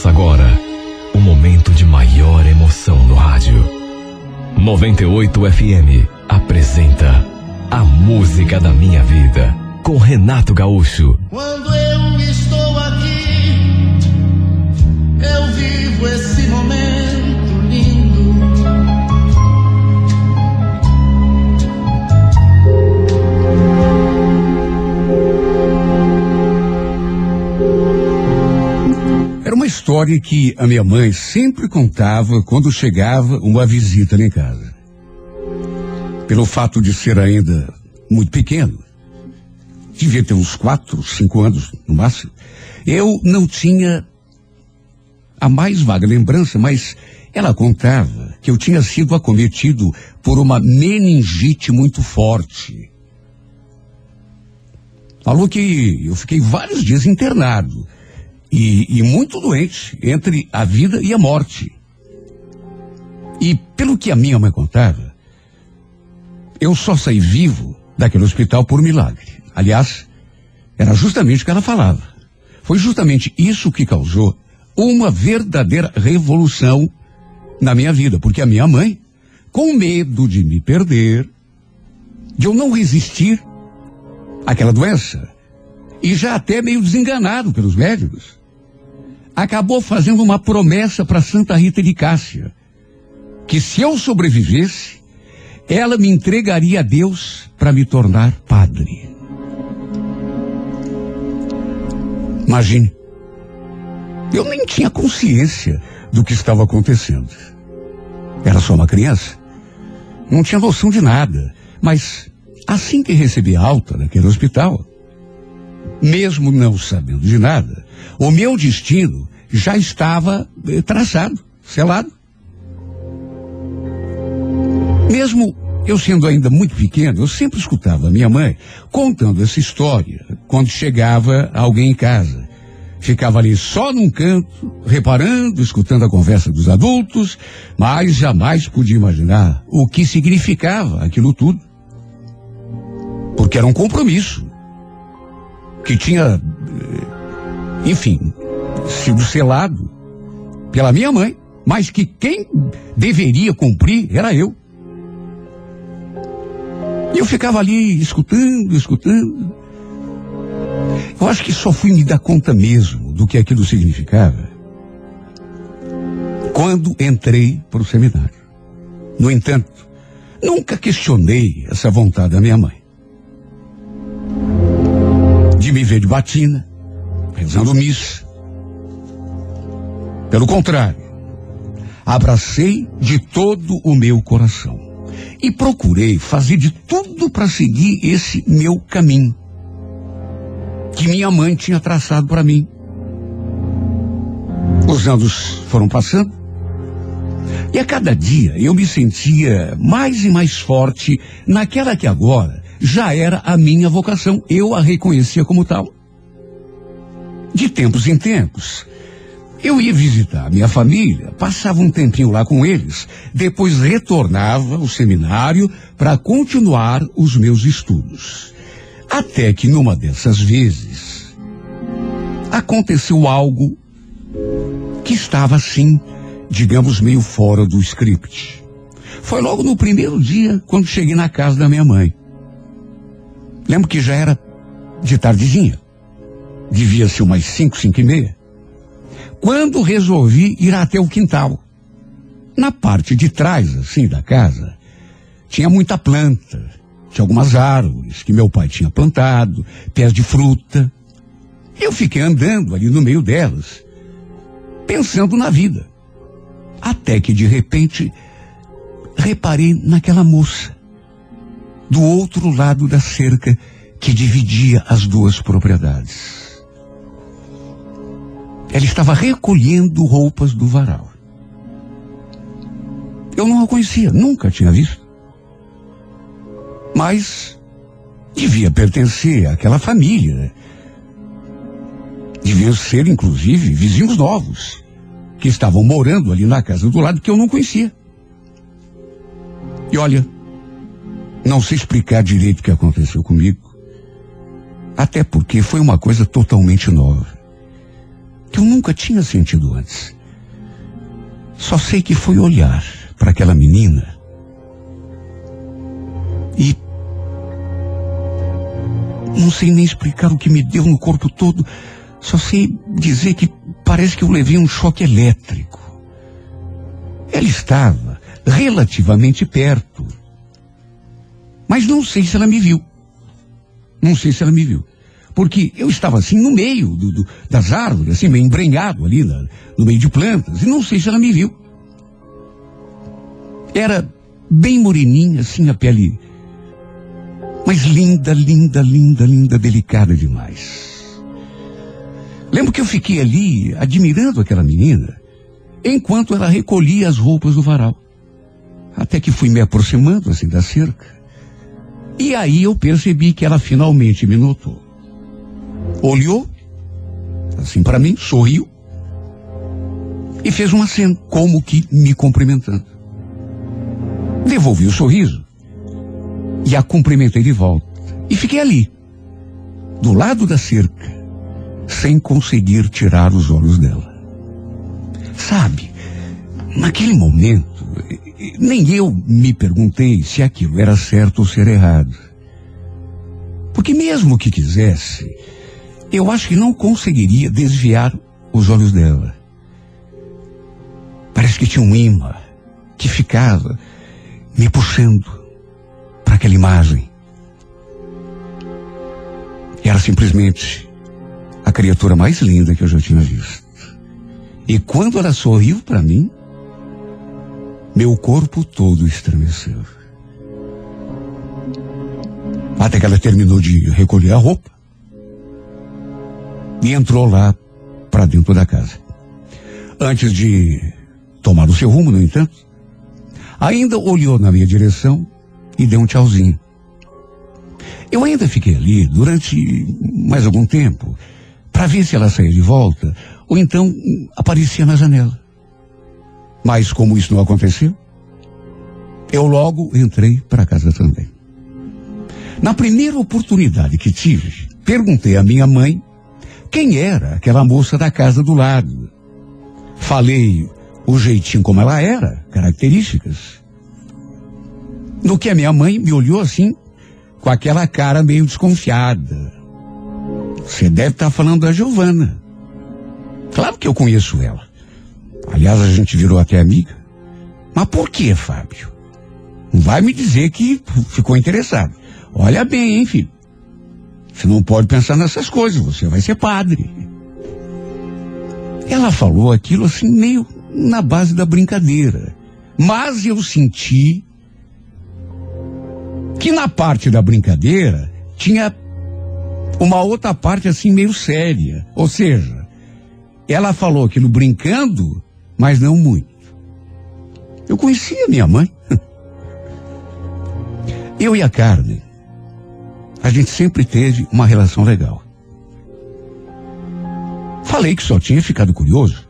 Começa agora o momento de maior emoção no rádio. 98 FM apresenta A Música da Minha Vida com Renato Gaúcho. Quando eu estou história que a minha mãe sempre contava quando chegava uma visita lá em casa. Pelo fato de ser ainda muito pequeno, devia ter uns quatro, cinco anos no máximo, eu não tinha a mais vaga lembrança, mas ela contava que eu tinha sido acometido por uma meningite muito forte. Falou que eu fiquei vários dias internado e, e muito doente, entre a vida e a morte. E pelo que a minha mãe contava, eu só saí vivo daquele hospital por milagre. Aliás, era justamente o que ela falava. Foi justamente isso que causou uma verdadeira revolução na minha vida, porque a minha mãe, com medo de me perder, de eu não resistir àquela doença, e já até meio desenganado pelos médicos, acabou fazendo uma promessa para Santa Rita de Cássia, que se eu sobrevivesse, ela me entregaria a Deus para me tornar padre. Imagine, eu nem tinha consciência do que estava acontecendo. Era só uma criança. Não tinha noção de nada. Mas assim que recebi alta naquele hospital, mesmo não sabendo de nada, o meu destino já estava eh, traçado, selado. Mesmo eu sendo ainda muito pequeno, eu sempre escutava minha mãe contando essa história quando chegava alguém em casa. Ficava ali só num canto, reparando, escutando a conversa dos adultos, mas jamais podia imaginar o que significava aquilo tudo. Porque era um compromisso que tinha, eh, enfim, selado pela minha mãe, mas que quem deveria cumprir era eu. E eu ficava ali escutando, escutando. Eu acho que só fui me dar conta mesmo do que aquilo significava quando entrei para o seminário. No entanto, nunca questionei essa vontade da minha mãe. De me ver de batina, rezando missa. Pelo contrário, abracei de todo o meu coração e procurei fazer de tudo para seguir esse meu caminho que minha mãe tinha traçado para mim. Os anos foram passando. E a cada dia eu me sentia mais e mais forte naquela que agora já era a minha vocação. Eu a reconhecia como tal. De tempos em tempos, eu ia visitar minha família, passava um tempinho lá com eles, depois retornava ao seminário para continuar os meus estudos. Até que numa dessas vezes aconteceu algo que estava assim, digamos, meio fora do script. Foi logo no primeiro dia, quando cheguei na casa da minha mãe. Lembro que já era de tardezinha. Devia ser umas cinco, cinco e meia. Quando resolvi ir até o quintal. Na parte de trás, assim, da casa, tinha muita planta. Tinha algumas árvores que meu pai tinha plantado, pés de fruta. Eu fiquei andando ali no meio delas, pensando na vida. Até que de repente reparei naquela moça do outro lado da cerca que dividia as duas propriedades. Ela estava recolhendo roupas do varal. Eu não a conhecia, nunca tinha visto. Mas devia pertencer àquela família. Deviam ser, inclusive, vizinhos novos, que estavam morando ali na casa do lado que eu não conhecia. E olha, não sei explicar direito o que aconteceu comigo. Até porque foi uma coisa totalmente nova. Que eu nunca tinha sentido antes. Só sei que foi olhar para aquela menina e não sei nem explicar o que me deu no corpo todo. Só sei dizer que parece que eu levei um choque elétrico. Ela estava relativamente perto. Mas não sei se ela me viu. Não sei se ela me viu. Porque eu estava assim no meio do- do- das árvores, assim, meio embrenhado ali, na- no meio de plantas, e não sei se ela me viu. Era bem moreninha, assim, a pele. Mas linda, linda, linda, linda, delicada demais. Lembro que eu fiquei ali admirando aquela menina, enquanto ela recolhia as roupas do varal. Até que fui me aproximando assim da cerca. E aí eu percebi que ela finalmente me notou. Olhou, assim para mim, sorriu e fez uma cena, como que me cumprimentando. Devolvi o sorriso e a cumprimentei de volta. E fiquei ali, do lado da cerca, sem conseguir tirar os olhos dela. Sabe, naquele momento, nem eu me perguntei se aquilo era certo ou se era errado. Porque mesmo que quisesse, eu acho que não conseguiria desviar os olhos dela. Parece que tinha um imã que ficava me puxando para aquela imagem. Era simplesmente a criatura mais linda que eu já tinha visto. E quando ela sorriu para mim, meu corpo todo estremeceu. Até que ela terminou de recolher a roupa e entrou lá para dentro da casa. Antes de tomar o seu rumo, no entanto, ainda olhou na minha direção e deu um tchauzinho. Eu ainda fiquei ali durante mais algum tempo para ver se ela saía de volta ou então aparecia na janela. Mas como isso não aconteceu, eu logo entrei para casa também. Na primeira oportunidade que tive, perguntei à minha mãe quem era aquela moça da casa do lado. Falei o jeitinho como ela era, características. No que a minha mãe me olhou assim, com aquela cara meio desconfiada. Você deve estar falando da Giovana. Claro que eu conheço ela. Aliás, a gente virou até amiga. Mas por que, Fábio? Não vai me dizer que ficou interessado. Olha bem, hein, filho? Você não pode pensar nessas coisas, você vai ser padre. Ela falou aquilo assim, meio na base da brincadeira. Mas eu senti que na parte da brincadeira tinha uma outra parte assim meio séria. Ou seja, ela falou aquilo brincando, mas não muito. Eu conhecia minha mãe. Eu e a Carmen, a gente sempre teve uma relação legal. Falei que só tinha ficado curioso.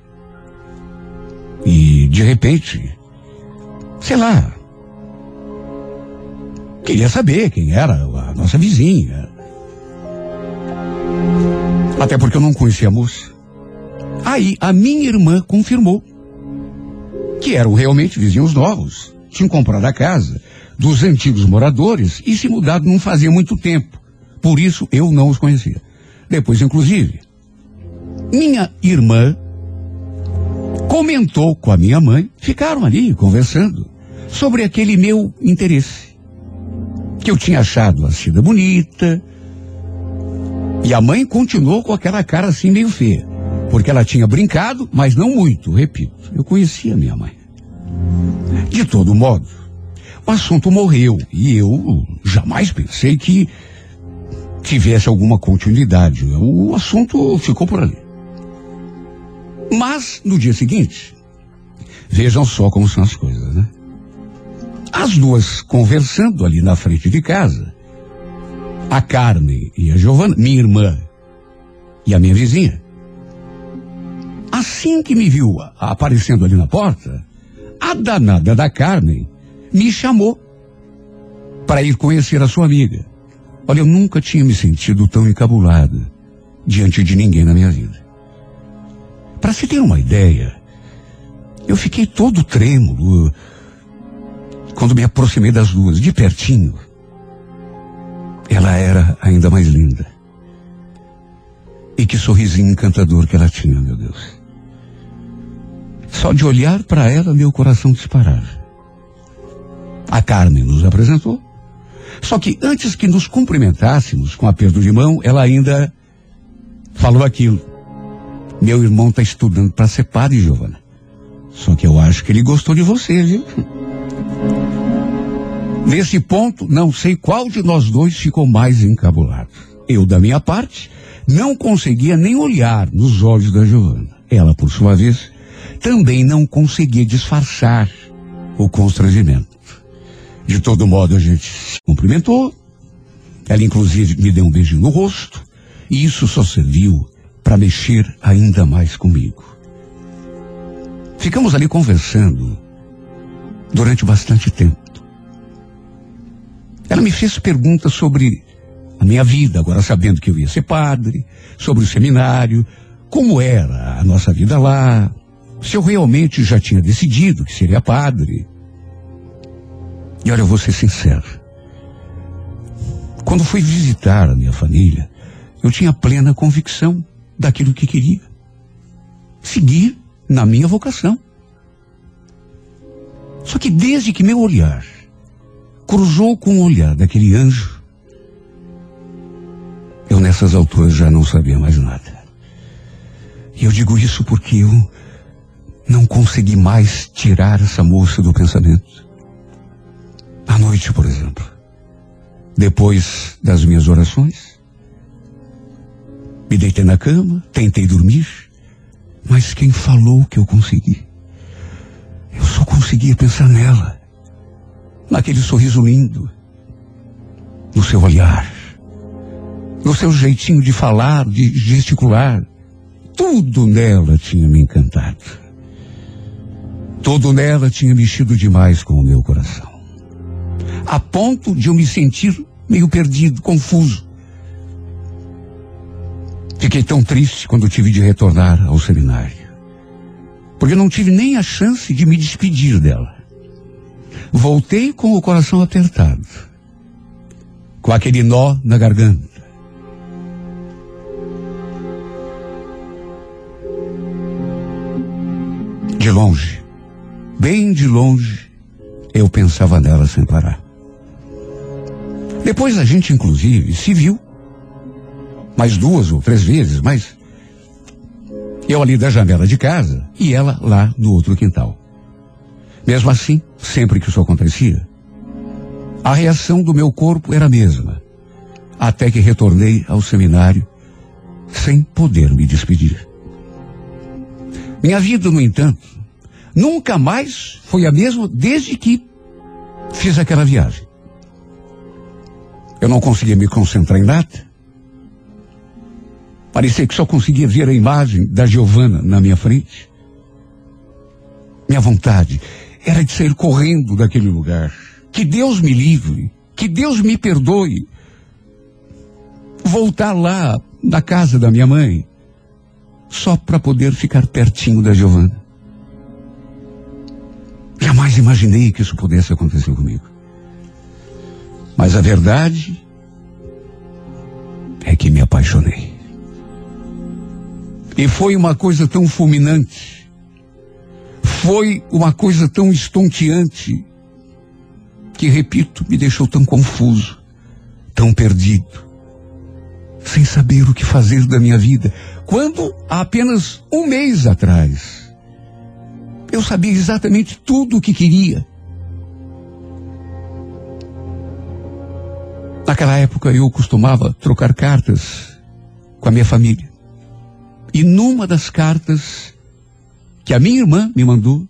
E, de repente, sei lá, queria saber quem era a nossa vizinha. Até porque eu não conhecia a moça. Aí a minha irmã confirmou que eram realmente vizinhos novos. Tinham comprado a casa dos antigos moradores e se mudado não fazia muito tempo. Por isso eu não os conhecia. Depois, inclusive, minha irmã comentou com a minha mãe, ficaram ali conversando sobre aquele meu interesse. Que eu tinha achado a Cida bonita. E a mãe continuou com aquela cara assim meio feia. Porque ela tinha brincado, mas não muito, repito. Eu conhecia minha mãe. De todo modo, o assunto morreu e eu jamais pensei que tivesse alguma continuidade. O assunto ficou por ali. Mas, no dia seguinte, vejam só como são as coisas, né? As duas conversando ali na frente de casa, a Carmen e a Giovana, minha irmã e a minha vizinha. Assim que me viu aparecendo ali na porta, a danada da Carmen me chamou para ir conhecer a sua amiga. Olha, eu nunca tinha me sentido tão encabulada diante de ninguém na minha vida. Para se ter uma ideia, eu fiquei todo trêmulo quando me aproximei das duas, de pertinho. Ela era ainda mais linda. E que sorrisinho encantador que ela tinha, meu Deus. Só de olhar para ela, meu coração disparava. A Carmen nos apresentou. Só que antes que nos cumprimentássemos com aperto de mão, ela ainda falou aquilo. Meu irmão está estudando para ser padre, Giovana. Só que eu acho que ele gostou de você, viu? Nesse ponto, não sei qual de nós dois ficou mais encabulado. Eu, da minha parte, não conseguia nem olhar nos olhos da Giovana. Ela, por sua vez, também não conseguia disfarçar o constrangimento. De todo modo, a gente se cumprimentou. Ela, inclusive, me deu um beijo no rosto. E isso só serviu para mexer ainda mais comigo. Ficamos ali conversando durante bastante tempo. Ela me fez perguntas sobre a minha vida, agora sabendo que eu ia ser padre, sobre o seminário, como era a nossa vida lá, se eu realmente já tinha decidido que seria padre. E olha, eu vou ser sincero. Quando fui visitar a minha família, eu tinha plena convicção daquilo que queria. Seguir na minha vocação. Só que desde que meu olhar cruzou com o olhar daquele anjo, eu nessas alturas já não sabia mais nada. E eu digo isso porque eu não consegui mais tirar essa moça do pensamento. À noite, por exemplo, depois das minhas orações, me deitei na cama, tentei dormir, mas quem falou que eu consegui? Eu só conseguia pensar nela, naquele sorriso lindo, no seu olhar, no seu jeitinho de falar, de gesticular. Tudo nela tinha me encantado. Tudo nela tinha mexido demais com o meu coração. A ponto de eu me sentir meio perdido, confuso. Fiquei tão triste quando tive de retornar ao seminário. Porque não tive nem a chance de me despedir dela. Voltei com o coração apertado. Com aquele nó na garganta. De longe, bem de longe, eu pensava nela sem parar. Depois a gente, inclusive, se viu mais duas ou três vezes, mas eu ali da janela de casa e ela lá no outro quintal. Mesmo assim, sempre que isso acontecia, a reação do meu corpo era a mesma, até que retornei ao seminário sem poder me despedir. Minha vida, no entanto, nunca mais foi a mesma desde que fiz aquela viagem. Eu não conseguia me concentrar em nada. Parecia que só conseguia ver a imagem da Giovana na minha frente. Minha vontade era de sair correndo daquele lugar. Que Deus me livre, que Deus me perdoe. Voltar lá na casa da minha mãe, só para poder ficar pertinho da Giovana. Jamais imaginei que isso pudesse acontecer comigo. Mas a verdade é que me apaixonei. E foi uma coisa tão fulminante, foi uma coisa tão estonteante, que, repito, me deixou tão confuso, tão perdido, sem saber o que fazer da minha vida, quando há apenas um mês atrás, eu sabia exatamente tudo o que queria. Naquela época eu costumava trocar cartas com a minha família. E numa das cartas que a minha irmã me mandou,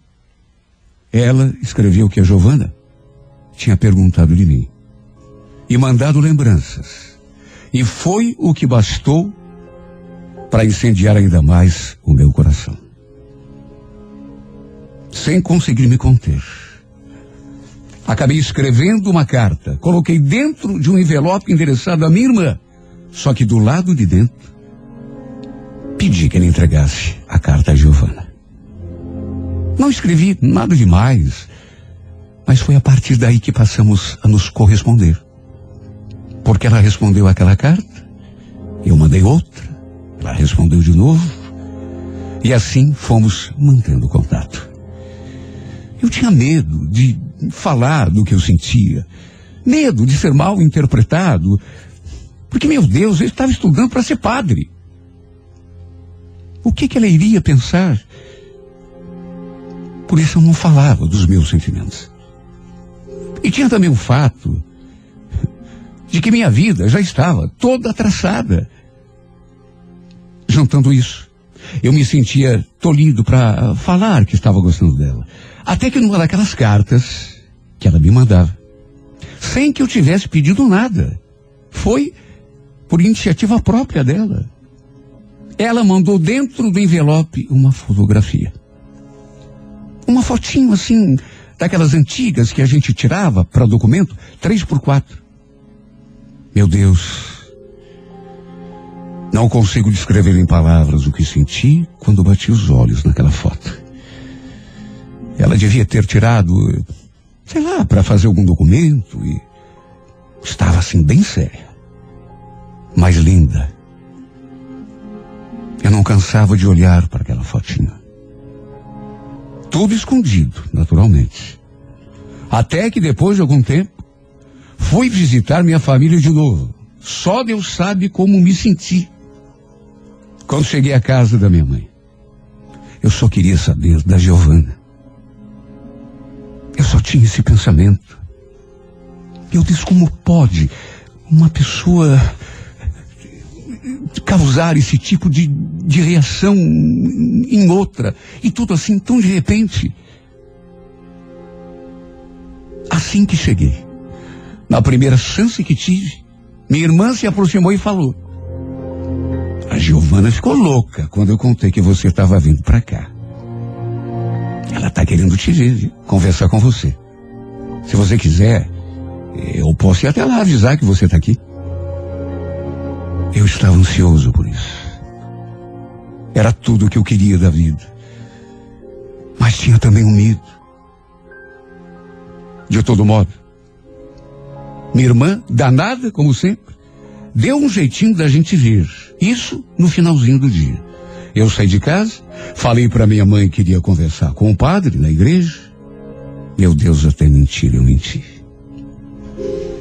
ela escreveu que a Giovana tinha perguntado de mim e mandado lembranças. E foi o que bastou para incendiar ainda mais o meu coração. Sem conseguir me conter. Acabei escrevendo uma carta, coloquei dentro de um envelope endereçado à minha irmã, só que do lado de dentro pedi que ele entregasse a carta a Giovana. Não escrevi nada demais, mas foi a partir daí que passamos a nos corresponder. Porque ela respondeu aquela carta, eu mandei outra, ela respondeu de novo, e assim fomos mantendo contato. Eu tinha medo de falar do que eu sentia, medo de ser mal interpretado, porque, meu Deus, eu estava estudando para ser padre. O que, que ela iria pensar? Por isso eu não falava dos meus sentimentos. E tinha também o fato de que minha vida já estava toda traçada. Juntando isso, eu me sentia tolhido para falar que estava gostando dela. Até que numa daquelas cartas que ela me mandava, sem que eu tivesse pedido nada, foi por iniciativa própria dela. Ela mandou dentro do envelope uma fotografia. Uma fotinho assim, daquelas antigas que a gente tirava para documento, três por quatro. Meu Deus, não consigo descrever em palavras o que senti quando bati os olhos naquela foto. Ela devia ter tirado, sei lá, para fazer algum documento e estava assim bem séria, mas linda. Eu não cansava de olhar para aquela fotinha. Tudo escondido, naturalmente. Até que depois de algum tempo, fui visitar minha família de novo. Só Deus sabe como me senti. Quando cheguei à casa da minha mãe, eu só queria saber da Giovana. Eu só tinha esse pensamento. Eu disse, como pode uma pessoa causar esse tipo de, de reação em outra? E tudo assim, tão de repente. Assim que cheguei, na primeira chance que tive, minha irmã se aproximou e falou: A Giovana ficou louca quando eu contei que você estava vindo para cá. Ela está querendo te ver, conversar com você. Se você quiser, eu posso ir até lá avisar que você está aqui. Eu estava ansioso por isso. Era tudo o que eu queria da vida. Mas tinha também um medo. De todo modo, minha irmã, danada como sempre, deu um jeitinho da gente vir. Isso no finalzinho do dia. Eu saí de casa, falei para minha mãe que iria conversar com o padre na igreja. Meu Deus, até mentira, eu menti.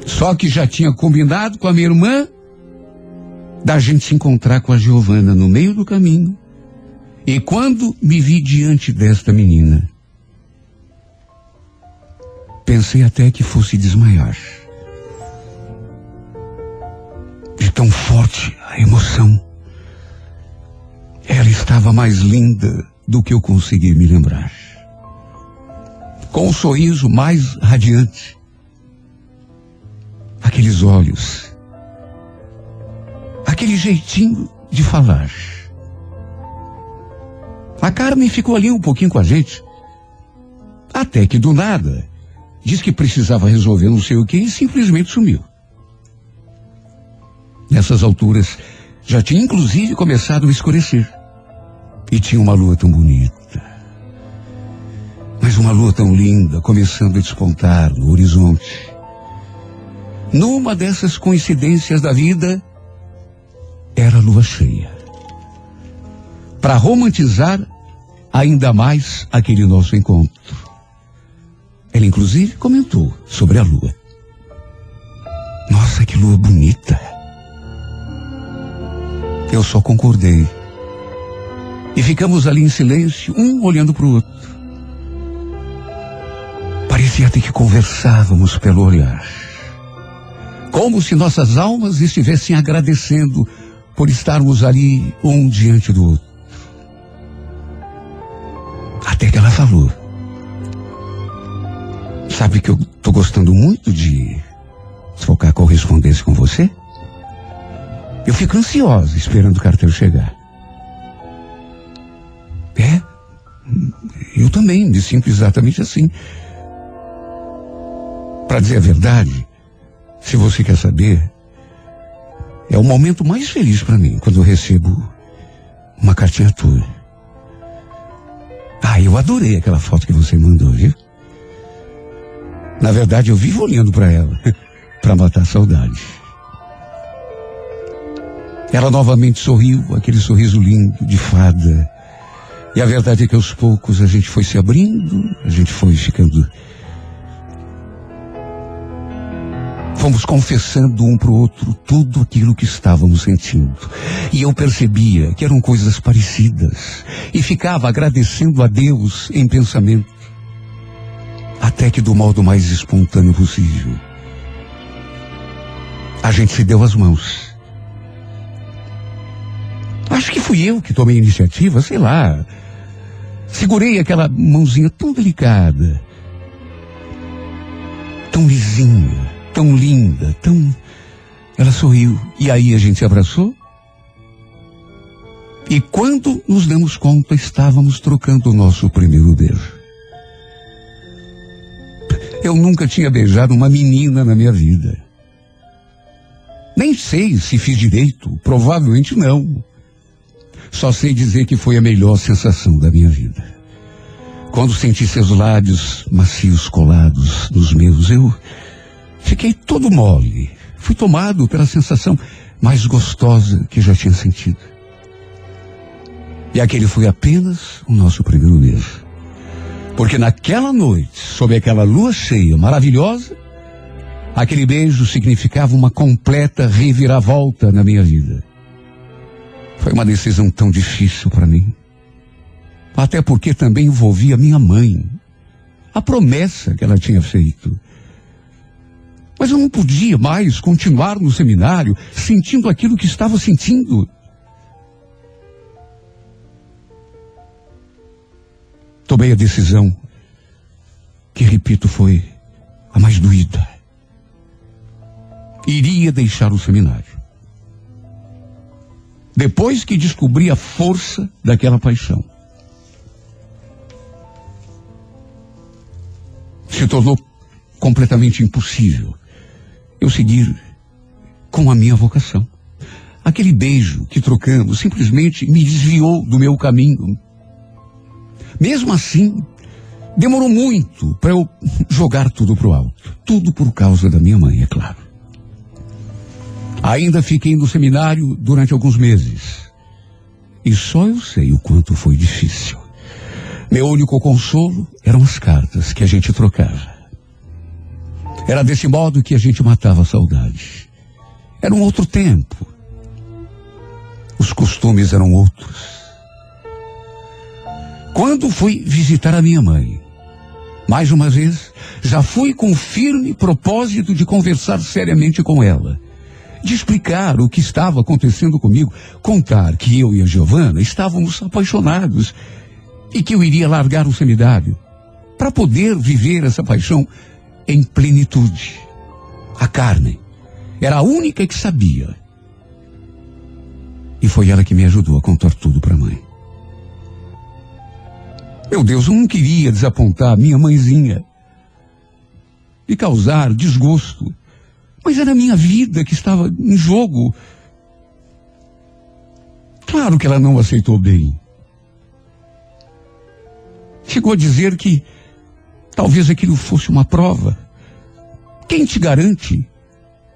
Só que já tinha combinado com a minha irmã da gente se encontrar com a Giovana no meio do caminho. E quando me vi diante desta menina, pensei até que fosse desmaiar. De tão forte a emoção. Ela estava mais linda do que eu consegui me lembrar. com um sorriso mais radiante. Aqueles olhos, aquele jeitinho de falar. A Carmen ficou ali um pouquinho com a gente. Até que do nada, disse que precisava resolver não sei o que e simplesmente sumiu. Nessas alturas, já tinha inclusive começado a escurecer. E tinha uma lua tão bonita. Mas uma lua tão linda, começando a despontar no horizonte. Numa dessas coincidências da vida, era a lua cheia. Para romantizar ainda mais aquele nosso encontro. Ela inclusive comentou sobre a lua. Nossa, que lua bonita. Eu só concordei. E ficamos ali em silêncio, um olhando para o outro. Parecia até que conversávamos pelo olhar. Como se nossas almas estivessem agradecendo por estarmos ali um diante do outro. Até que ela falou. Sabe que eu tô gostando muito de trocar correspondência com você? Eu fico ansiosa esperando o carteiro chegar. Eu também me sinto exatamente assim. Para dizer a verdade, se você quer saber, é o momento mais feliz para mim quando eu recebo uma cartinha tua. Ah, eu adorei aquela foto que você mandou, viu? Na verdade, eu vivo olhando para ela, para matar a saudade. Ela novamente sorriu, aquele sorriso lindo de fada. E a verdade é que aos poucos a gente foi se abrindo, a gente foi ficando. Fomos confessando um pro outro tudo aquilo que estávamos sentindo. E eu percebia que eram coisas parecidas. E ficava agradecendo a Deus em pensamento. Até que do modo mais espontâneo possível. A gente se deu as mãos. Acho que fui eu que tomei a iniciativa, sei lá. Segurei aquela mãozinha tão delicada, tão lisinha, tão linda, tão. Ela sorriu. E aí a gente se abraçou. E quando nos demos conta, estávamos trocando o nosso primeiro beijo. Eu nunca tinha beijado uma menina na minha vida. Nem sei se fiz direito, provavelmente não. Só sei dizer que foi a melhor sensação da minha vida. Quando senti seus lábios macios colados nos meus, eu fiquei todo mole. Fui tomado pela sensação mais gostosa que já tinha sentido. E aquele foi apenas o nosso primeiro beijo. Porque naquela noite, sob aquela lua cheia maravilhosa, aquele beijo significava uma completa reviravolta na minha vida. Foi uma decisão tão difícil para mim. Até porque também envolvia minha mãe. A promessa que ela tinha feito. Mas eu não podia mais continuar no seminário sentindo aquilo que estava sentindo. Tomei a decisão, que repito, foi a mais doída. Iria deixar o seminário. Depois que descobri a força daquela paixão. Se tornou completamente impossível eu seguir com a minha vocação. Aquele beijo que trocamos simplesmente me desviou do meu caminho. Mesmo assim, demorou muito para eu jogar tudo pro alto. Tudo por causa da minha mãe, é claro. Ainda fiquei no seminário durante alguns meses. E só eu sei o quanto foi difícil. Meu único consolo eram as cartas que a gente trocava. Era desse modo que a gente matava a saudade. Era um outro tempo. Os costumes eram outros. Quando fui visitar a minha mãe, mais uma vez, já fui com firme propósito de conversar seriamente com ela, de explicar o que estava acontecendo comigo, contar que eu e a Giovana estávamos apaixonados e que eu iria largar o seminário para poder viver essa paixão em plenitude. A Carmen era a única que sabia. E foi ela que me ajudou a contar tudo para a mãe. Meu Deus, eu não queria desapontar minha mãezinha e causar desgosto. Mas era a minha vida que estava em jogo. Claro que ela não aceitou bem. Chegou a dizer que talvez aquilo fosse uma prova. Quem te garante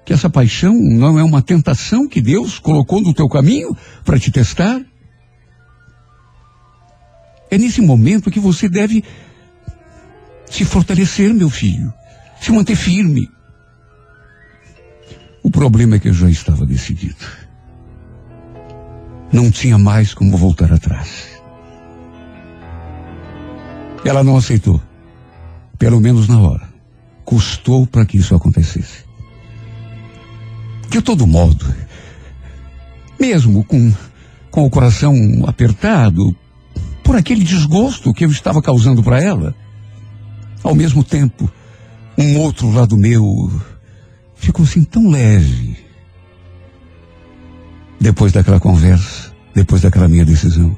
que essa paixão não é uma tentação que Deus colocou no teu caminho para te testar? É nesse momento que você deve se fortalecer, meu filho, se manter firme. O problema é que eu já estava decidido. Não tinha mais como voltar atrás. Ela não aceitou, pelo menos na hora. Custou para que isso acontecesse. De todo modo, mesmo com, com o coração apertado, por aquele desgosto que eu estava causando para ela, ao mesmo tempo, um outro lado meu ficou assim tão leve. Depois daquela conversa, depois daquela minha decisão.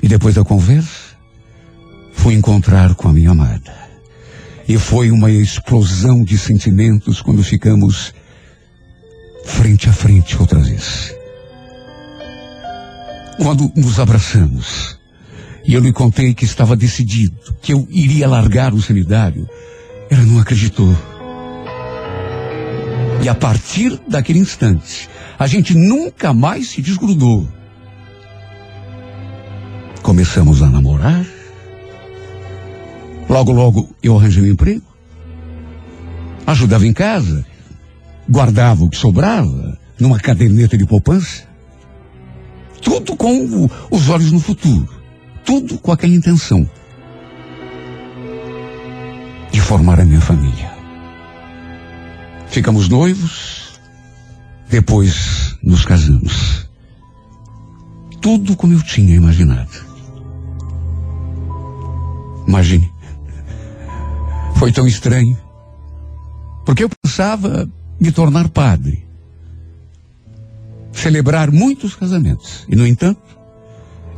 E depois da conversa, fui encontrar com a minha amada. E foi uma explosão de sentimentos quando ficamos frente a frente outra vez. Quando nos abraçamos, e eu lhe contei que estava decidido, que eu iria largar o sanitário, ela não acreditou. E a partir daquele instante, a gente nunca mais se desgrudou. Começamos a namorar. Logo, logo eu arranjei um emprego. Ajudava em casa. Guardava o que sobrava numa caderneta de poupança. Tudo com o- os olhos no futuro. Tudo com aquela intenção de formar a minha família. Ficamos noivos, depois nos casamos. Tudo como eu tinha imaginado. Imagine. Foi tão estranho. Porque eu pensava me tornar padre. Celebrar muitos casamentos. E, no entanto,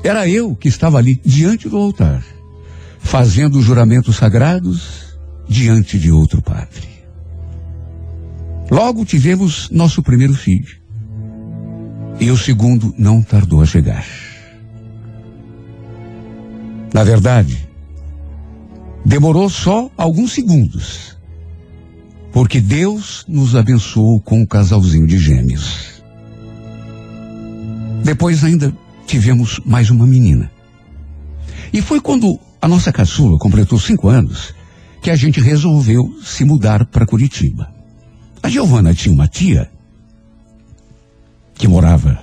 era eu que estava ali diante do altar, fazendo os juramentos sagrados diante de outro padre. Logo tivemos nosso primeiro filho. E o segundo não tardou a chegar. Na verdade, demorou só alguns segundos. Porque Deus nos abençoou com um casalzinho de gêmeos. Depois ainda tivemos mais uma menina. E foi quando a nossa caçula completou cinco anos que a gente resolveu se mudar para Curitiba. A Giovana tinha uma tia que morava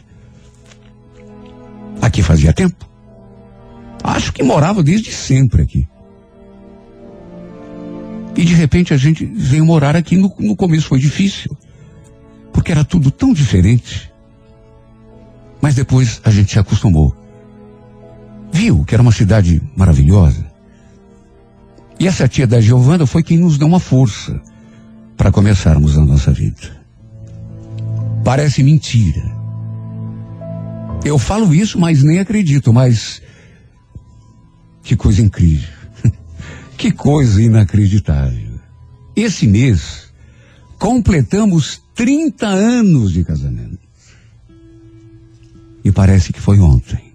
aqui fazia tempo. Acho que morava desde sempre aqui. E de repente a gente veio morar aqui. No, no começo foi difícil, porque era tudo tão diferente. Mas depois a gente se acostumou. Viu que era uma cidade maravilhosa. E essa tia da Giovana foi quem nos deu uma força para começarmos a nossa vida. Parece mentira. Eu falo isso, mas nem acredito, mas que coisa incrível. que coisa inacreditável. Esse mês completamos 30 anos de casamento. E parece que foi ontem.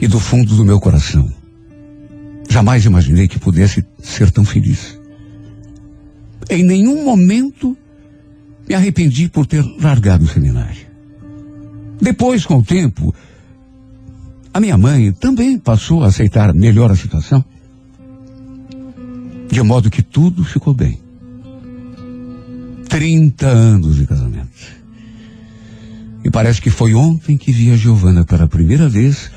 E do fundo do meu coração, jamais imaginei que pudesse ser tão feliz. Em nenhum momento me arrependi por ter largado o seminário. Depois, com o tempo, a minha mãe também passou a aceitar melhor a situação. De modo que tudo ficou bem. 30 anos de casamento. E parece que foi ontem que vi a Giovana pela primeira vez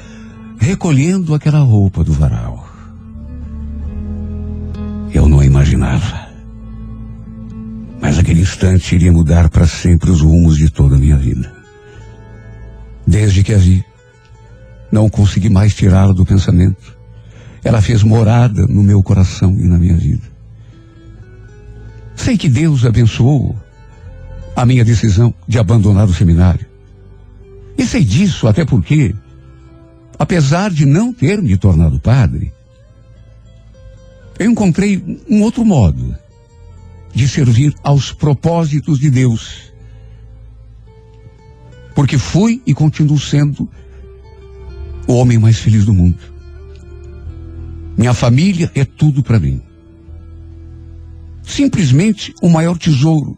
recolhendo aquela roupa do varal. Imaginava. Mas aquele instante iria mudar para sempre os rumos de toda a minha vida. Desde que a vi, Não consegui mais tirá-la do pensamento. Ela fez morada no meu coração e na minha vida. Sei que Deus abençoou a minha decisão de abandonar o seminário. E sei disso até porque, apesar de não ter me tornado padre, eu encontrei um outro modo de servir aos propósitos de Deus. Porque fui e continuo sendo o homem mais feliz do mundo. Minha família é tudo para mim. Simplesmente o maior tesouro.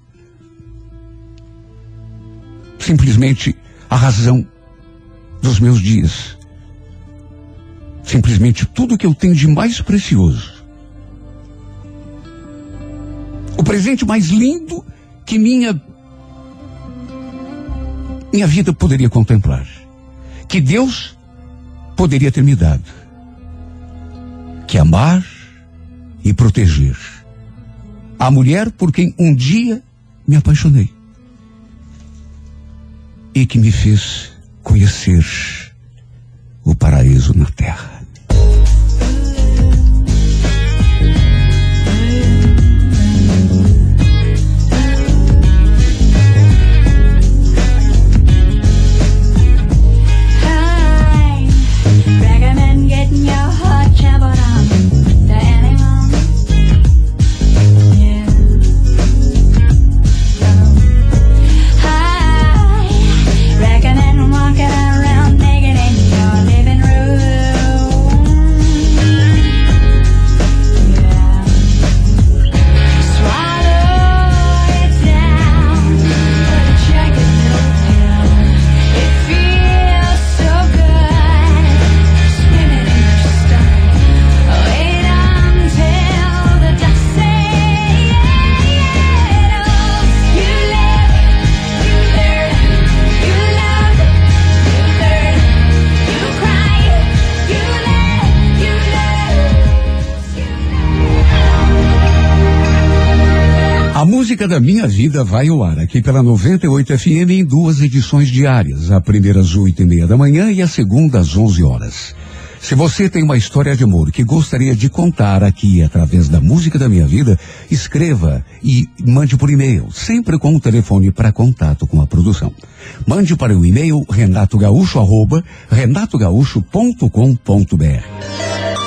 Simplesmente a razão dos meus dias. Simplesmente tudo que eu tenho de mais precioso. O presente mais lindo que minha minha vida poderia contemplar. Que Deus poderia ter me dado. Que amar e proteger. A mulher por quem um dia me apaixonei. E que me fez conhecer o paraíso na terra. Da minha vida vai ao ar aqui pela 98 FM em duas edições diárias. A primeira às oito e meia da manhã e a segunda às 11 horas. Se você tem uma história de amor que gostaria de contar aqui através da música da minha vida, escreva e mande por e-mail, sempre com o telefone para contato com a produção. Mande para o e-mail renatogaúcho arroba renatogaúcho.com.br.